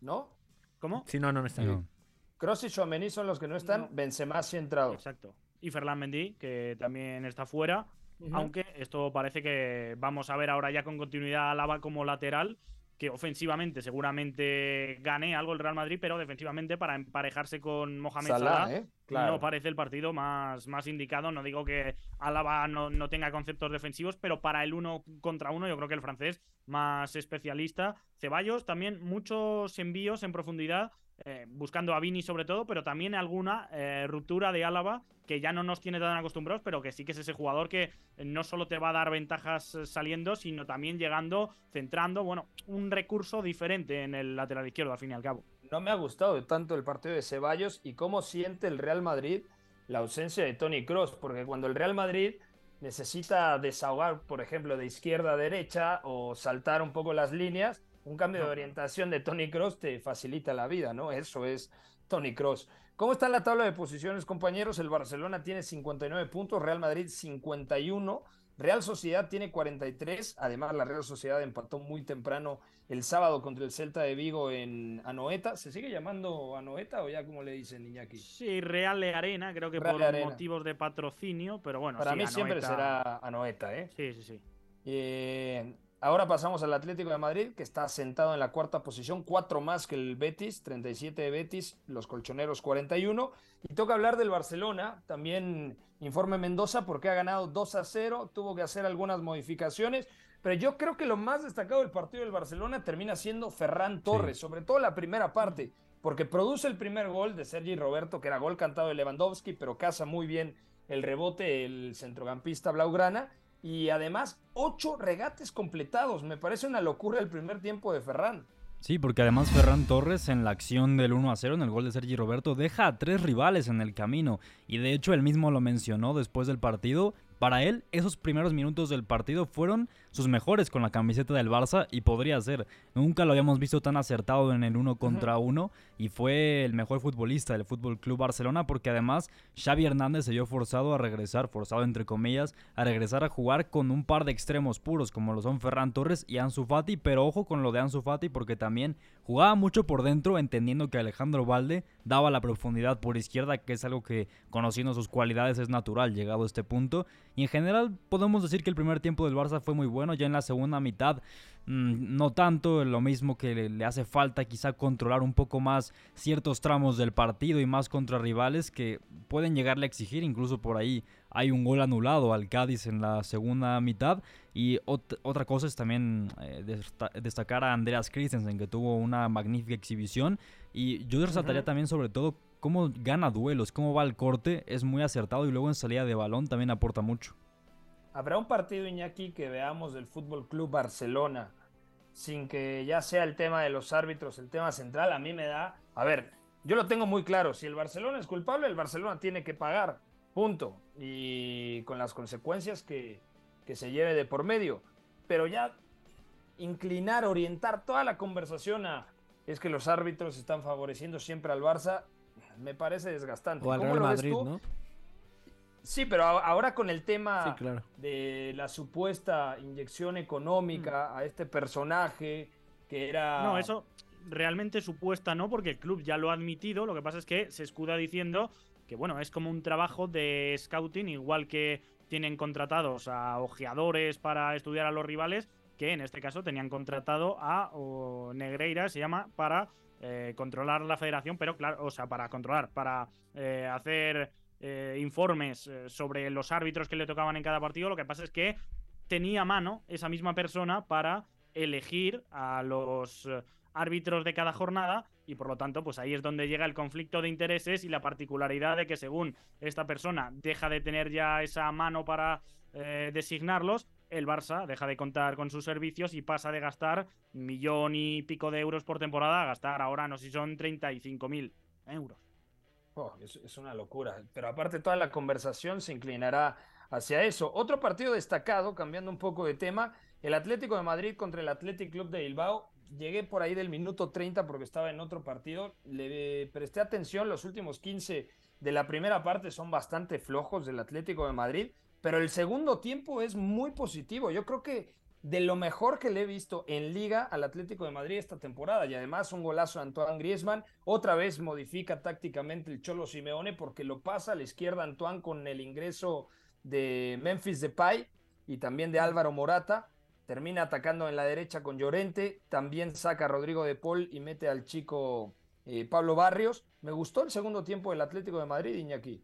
no. ¿No? ¿Cómo? Sí, no, no, no está bien. Kroos y Chouameni son los que no están. No. Benzema sí ha entrado. Exacto. Y Ferland Mendy, que también está fuera. Aunque esto parece que vamos a ver ahora ya con continuidad a Alaba como lateral, que ofensivamente seguramente gane algo el Real Madrid, pero defensivamente para emparejarse con Mohamed Salah, Salah, ¿eh? Claro. no parece el partido más, más indicado. No digo que Alaba no, no tenga conceptos defensivos, pero para el uno contra uno yo creo que el francés más especialista. Ceballos también muchos envíos en profundidad, eh, buscando a Vini sobre todo, pero también alguna eh, ruptura de Álava que ya no nos tiene tan acostumbrados, pero que sí que es ese jugador que no solo te va a dar ventajas eh, saliendo, sino también llegando, centrando, bueno, un recurso diferente en el lateral izquierdo al fin y al cabo. No me ha gustado tanto el partido de Ceballos y cómo siente el Real Madrid la ausencia de Tony Cross, porque cuando el Real Madrid necesita desahogar, por ejemplo, de izquierda a derecha o saltar un poco las líneas, un cambio de orientación de Tony Cross te facilita la vida, ¿no? Eso es Tony Cross. ¿Cómo está la tabla de posiciones, compañeros? El Barcelona tiene 59 puntos, Real Madrid 51. Real Sociedad tiene 43, además la Real Sociedad empató muy temprano el sábado contra el Celta de Vigo en Anoeta. ¿Se sigue llamando Anoeta o ya como le dicen Iñaki? Sí, Real de Arena, creo que Real por Arena. motivos de patrocinio, pero bueno. Para sí, mí siempre será Anoeta, ¿eh? Sí, sí, sí. Eh, ahora pasamos al Atlético de Madrid, que está sentado en la cuarta posición, cuatro más que el Betis, 37 de Betis, los colchoneros 41. Y toca hablar del Barcelona, también informe Mendoza, porque ha ganado 2 a 0, tuvo que hacer algunas modificaciones. Pero yo creo que lo más destacado del partido del Barcelona termina siendo Ferran Torres, sobre todo la primera parte, porque produce el primer gol de Sergi Roberto, que era gol cantado de Lewandowski, pero caza muy bien el rebote el centrocampista Blaugrana. Y además, ocho regates completados. Me parece una locura el primer tiempo de Ferran. Sí, porque además Ferran Torres en la acción del 1 a 0 en el gol de Sergi Roberto deja a tres rivales en el camino y de hecho él mismo lo mencionó después del partido. Para él, esos primeros minutos del partido fueron sus mejores con la camiseta del Barça y podría ser. Nunca lo habíamos visto tan acertado en el uno contra uno y fue el mejor futbolista del Fútbol Club Barcelona porque además Xavi Hernández se vio forzado a regresar, forzado entre comillas, a regresar a jugar con un par de extremos puros como lo son Ferran Torres y Ansu Fati, pero ojo con lo de Ansu Fati porque también jugaba mucho por dentro entendiendo que Alejandro Valde daba la profundidad por izquierda, que es algo que conociendo sus cualidades es natural llegado a este punto. Y en general podemos decir que el primer tiempo del Barça fue muy bueno, ya en la segunda mitad mm, no tanto, lo mismo que le, le hace falta quizá controlar un poco más ciertos tramos del partido y más contra rivales que pueden llegarle a exigir, incluso por ahí hay un gol anulado al Cádiz en la segunda mitad. Y ot- otra cosa es también eh, desta- destacar a Andreas Christensen, que tuvo una magnífica exhibición. Y yo resaltaría también sobre todo cómo gana duelos, cómo va el corte, es muy acertado y luego en salida de balón también aporta mucho. ¿Habrá un partido, Iñaki, que veamos del Fútbol Club Barcelona sin que ya sea el tema de los árbitros, el tema central? A mí me da. A ver, yo lo tengo muy claro. Si el Barcelona es culpable, el Barcelona tiene que pagar. Punto. Y con las consecuencias que, que se lleve de por medio. Pero ya inclinar, orientar toda la conversación a es que los árbitros están favoreciendo siempre al Barça, me parece desgastante. O al ¿Cómo Real lo ves Madrid? ¿no? Sí, pero ahora con el tema Sí, claro. de la supuesta inyección económica a este personaje que era... No, eso realmente supuesta no, porque el club ya lo ha admitido. Lo que pasa es que se escuda diciendo que, bueno, es como un trabajo de scouting, igual que tienen contratados a ojeadores para estudiar a los rivales, que en este caso tenían contratado a o Negreira, se llama, para eh, controlar la federación, pero claro, o sea, para controlar, para eh, hacer eh, informes eh, sobre los árbitros que le tocaban en cada partido. Lo que pasa es que tenía mano esa misma persona para elegir a los árbitros de cada jornada y por lo tanto pues ahí es donde llega el conflicto de intereses y la particularidad de que según esta persona deja de tener ya esa mano para designarlos, el Barça deja de contar con sus servicios y pasa de gastar millón y pico de euros por temporada a gastar ahora no sé si son 35.000 euros. Oh, es, es una locura. Pero aparte toda la conversación se inclinará hacia eso. Otro partido destacado, cambiando un poco de tema, el Atlético de Madrid contra el Athletic Club de Bilbao. Llegué por ahí del minuto 30 porque estaba en otro partido. Le presté atención, los últimos 15 de la primera parte son bastante flojos del Atlético de Madrid, pero el segundo tiempo es muy positivo. Yo creo que de lo mejor que le he visto en liga al Atlético de Madrid esta temporada y además un golazo de Antoine Griezmann, otra vez modifica tácticamente el Cholo Simeone porque lo pasa a la izquierda Antoine con el ingreso de Memphis Depay y también de Álvaro Morata, termina atacando en la derecha con Llorente, también saca a Rodrigo de Paul y mete al chico eh, Pablo Barrios. Me gustó el segundo tiempo del Atlético de Madrid, Iñaki.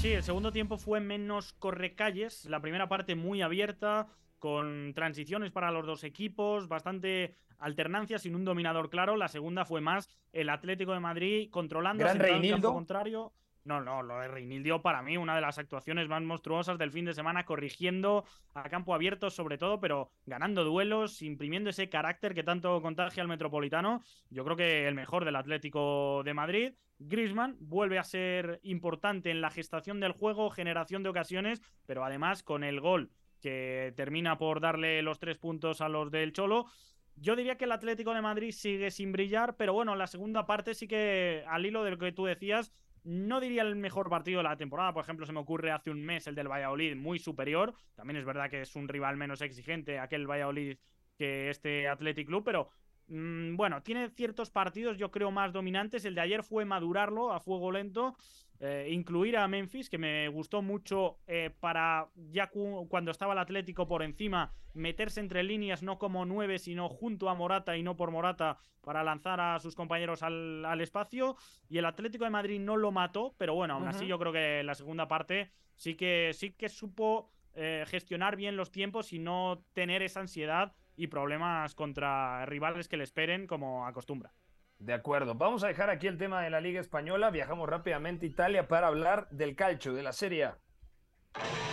Sí, el segundo tiempo fue menos correcalles, la primera parte muy abierta, con transiciones para los dos equipos, bastante alternancia sin un dominador claro. La segunda fue más el Atlético de Madrid controlando Gran campo Reinildo. contrario. No, no, lo de Reinildo para mí una de las actuaciones más monstruosas del fin de semana, corrigiendo a campo abierto sobre todo, pero ganando duelos, imprimiendo ese carácter que tanto contagia al Metropolitano. Yo creo que el mejor del Atlético de Madrid. Griezmann vuelve a ser importante en la gestación del juego, generación de ocasiones, pero además con el gol que termina por darle los tres puntos a los del Cholo. Yo diría que el Atlético de Madrid sigue sin brillar, pero bueno, la segunda parte sí que, al hilo de lo que tú decías, no diría el mejor partido de la temporada, por ejemplo, se me ocurre hace un mes el del Valladolid, muy superior. También es verdad que es un rival menos exigente aquel Valladolid que este Athletic Club, pero mm, bueno, tiene ciertos partidos yo creo más dominantes. El de ayer fue madurarlo a fuego lento, eh, incluir a Memphis, que me gustó mucho eh, para ya cuando estaba el Atlético por encima, meterse entre líneas, no como nueve, sino junto a Morata y no por Morata, para lanzar a sus compañeros al, espacio. Y el Atlético de Madrid no lo mató, pero bueno, aún así yo creo que la segunda parte sí que, sí que supo eh, gestionar bien los tiempos y no tener esa ansiedad y problemas contra rivales que le esperen como acostumbra. De acuerdo, vamos a dejar aquí el tema de la Liga Española, viajamos rápidamente a Italia para hablar del calcio, de la Serie A.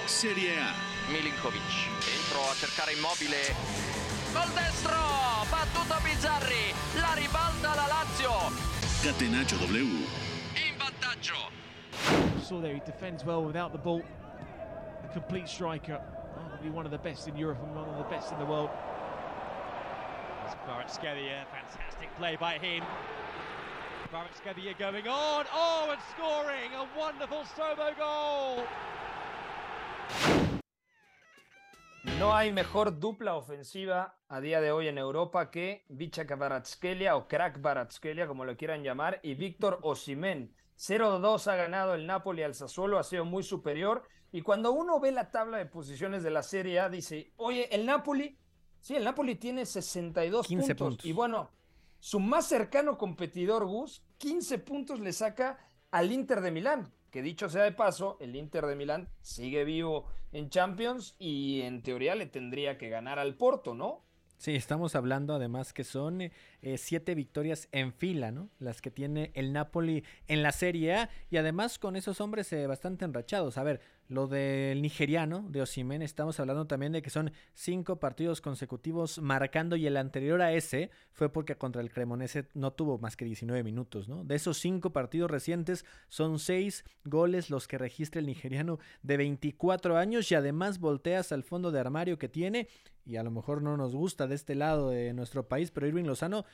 Serie A. Milinkovic, entro a cercare immobile. Col destro, battuto Bizzarri, la ribalta la Lazio. Catenaccio W. In vantaggio. Saw there, he defends well without the ball. A complete striker. Probably one of the best in Europe and one of the best in the world. Kvaratskhelia, fantastic play by him. Kvaratskhelia going on, oh, and scoring a wonderful Strobo goal. No hay mejor dupla ofensiva a día de hoy en Europa que Vicha Kvaratskhelia o Crack Kvaratskhelia, como lo quieran llamar, y Víctor Osimen. 0-2 ha ganado el Napoli al Sassuolo, ha sido muy superior. Y cuando uno ve la tabla de posiciones de la Serie A, dice, oye, el Napoli Sí, el Napoli tiene 62 puntos. Y bueno, su más cercano competidor, Gus, 15 puntos le saca al Inter de Milán. Que dicho sea de paso, el Inter de Milán sigue vivo en Champions y en teoría le tendría que ganar al Porto, ¿no? Sí, estamos hablando además que son eh, siete victorias en fila, ¿no? Las que tiene el Napoli en la Serie A y además con esos hombres eh, bastante enrachados. A ver, lo del nigeriano de Osimen, estamos hablando también de que son cinco partidos consecutivos marcando y el anterior a ese fue porque contra el Cremonese no tuvo más que 19 minutos, ¿no? De esos cinco partidos recientes son seis goles los que registra el nigeriano de 24 años y además volteas al fondo de armario que tiene y a lo mejor no nos gusta de este lado de nuestro país, pero Irving Lozano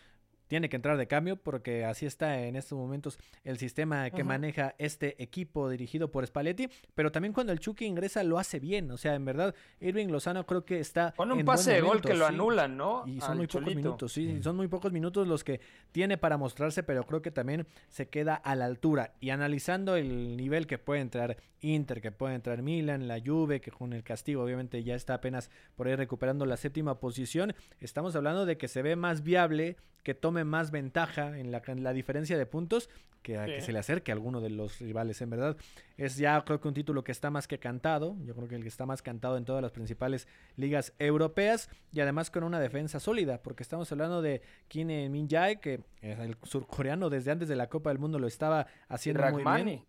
tiene que entrar de cambio porque así está en estos momentos el sistema que maneja este equipo dirigido por Spalletti, pero también cuando el Chucky ingresa lo hace bien, o sea, en verdad Irving Lozano creo que está con un pase de gol que lo anulan, ¿no? Y son muy pocos minutos, sí, son muy pocos minutos los que tiene para mostrarse, pero creo que también se queda a la altura. Y analizando el nivel que puede entrar Inter, que puede entrar Milan, la Juve, que con el castigo obviamente ya está apenas por ahí recuperando la séptima posición, estamos hablando de que se ve más viable que tome más ventaja en la, la diferencia de puntos que, a que se le acerque a alguno de los rivales. En verdad, es ya creo que un título que está más que cantado. Yo creo que el que está más cantado en todas las principales ligas europeas y además con una defensa sólida, porque estamos hablando de Kim Min Jae, que el surcoreano desde antes de la Copa del Mundo lo estaba haciendo muy bien.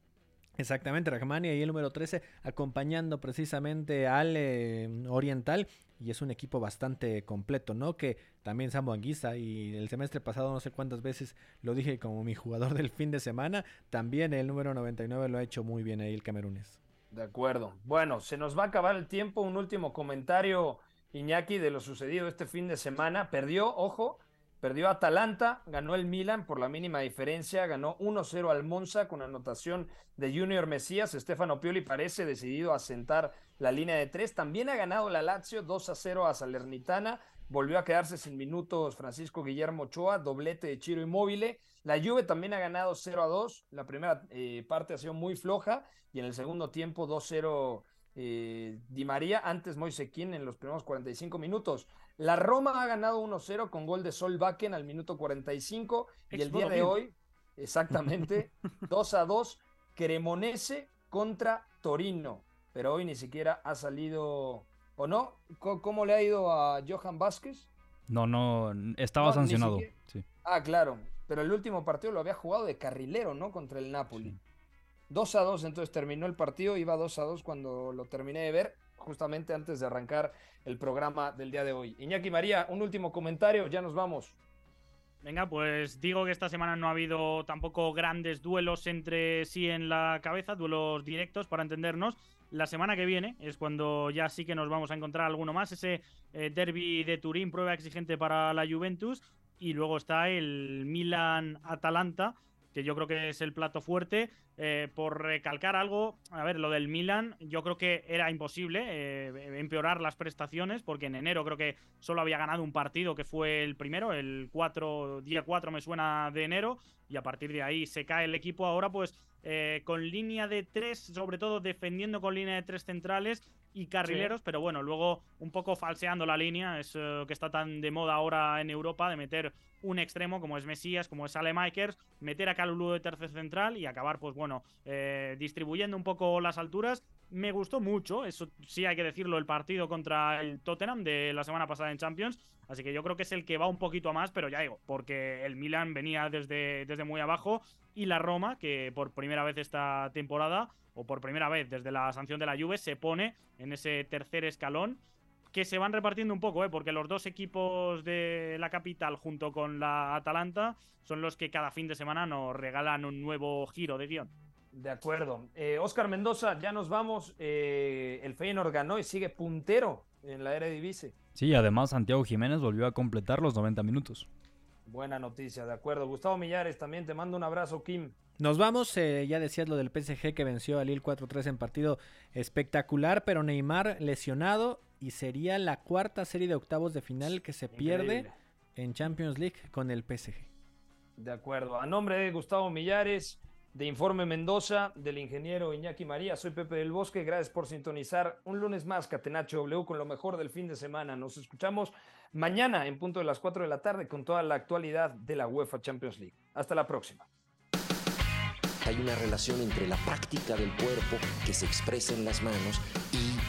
Exactamente, Rahmani y el número 13 acompañando precisamente al eh, Oriental y es un equipo bastante completo, ¿no? Que también Samu Anguisa y el semestre pasado no sé cuántas veces lo dije como mi jugador del fin de semana, también el número 99 lo ha hecho muy bien ahí el camerunes. De acuerdo. Bueno, se nos va a acabar el tiempo, un último comentario Iñaki de lo sucedido este fin de semana. Perdió, ojo, Perdió Atalanta, ganó el Milan por la mínima diferencia, ganó 1-0 al Monza con anotación de Junior Mesías. Stefano Pioli parece decidido a sentar la línea de tres. También ha ganado la Lazio 2-0 a Salernitana. Volvió a quedarse sin minutos Francisco Guillermo Ochoa, doblete de Chiro Inmóvil. La Juve también ha ganado 0-2. La primera eh, parte ha sido muy floja y en el segundo tiempo 2-0 eh, Di María, antes Moisequín en los primeros 45 minutos. La Roma ha ganado 1-0 con gol de Sol Bakken al minuto 45 y el día de hoy, exactamente, 2 a 2, Cremonese contra Torino. Pero hoy ni siquiera ha salido, ¿o no? ¿Cómo, le ha ido a Johan Vázquez? No, no, estaba sancionado. Ah, claro, pero el último partido lo había jugado de carrilero, ¿no? Contra el Napoli. 2 a 2, entonces terminó el partido, iba 2 a 2 cuando lo terminé de ver justamente antes de arrancar el programa del día de hoy. Iñaki María, un último comentario, ya nos vamos. Venga, pues digo que esta semana no ha habido tampoco grandes duelos entre sí en la cabeza, duelos directos para entendernos. La semana que viene es cuando ya sí que nos vamos a encontrar alguno más, ese eh, derby de Turín, prueba exigente para la Juventus, y luego está el Milan-Atalanta, que yo creo que es el plato fuerte. Eh, por recalcar algo, a ver, lo del Milan, yo creo que era imposible eh, empeorar las prestaciones, porque en enero creo que solo había ganado un partido, que fue el primero, el 4, día 4 me suena de enero, y a partir de ahí se cae el equipo. Ahora, pues eh, con línea de tres, sobre todo defendiendo con línea de tres centrales y carrileros, pero bueno, luego un poco falseando la línea, es que está tan de moda ahora en Europa de meter un extremo como es Mesías, como es Alemakers, meter a Calulu de tercer central y acabar, pues bueno, eh, distribuyendo un poco las alturas. Me gustó mucho, eso sí hay que decirlo, el partido contra el Tottenham de la semana pasada en Champions. Así que yo creo que es el que va un poquito a más, pero ya digo, porque el Milan venía desde, desde muy abajo y la Roma, que por primera vez esta temporada, o por primera vez desde la sanción de la Juve, se pone en ese tercer escalón que se van repartiendo un poco, ¿eh? porque los dos equipos de la capital junto con la Atalanta son los que cada fin de semana nos regalan un nuevo giro de guion. De acuerdo. Oscar Mendoza, ya nos vamos. Eh, el Feyenoord ganó y sigue puntero en la Eredivisie. Sí, además Santiago Jiménez volvió a completar los 90 minutos. Buena noticia, de acuerdo. Gustavo Millares, también te mando un abrazo, Kim. Nos vamos, eh, ya decías lo del PSG que venció al Lille 4-3 en partido espectacular, pero Neymar lesionado y sería la cuarta serie de octavos de final que se pierde en Champions League con el PSG. De acuerdo. A nombre de Gustavo Millares, de Informe Mendoza, del ingeniero Iñaki María, soy Pepe del Bosque. Gracias por sintonizar un lunes más Catenacho W con lo mejor del fin de semana. Nos escuchamos mañana en punto de las 4 de la tarde con toda la actualidad de la UEFA Champions League. Hasta la próxima. Hay una relación entre la práctica del cuerpo que se expresa en las manos y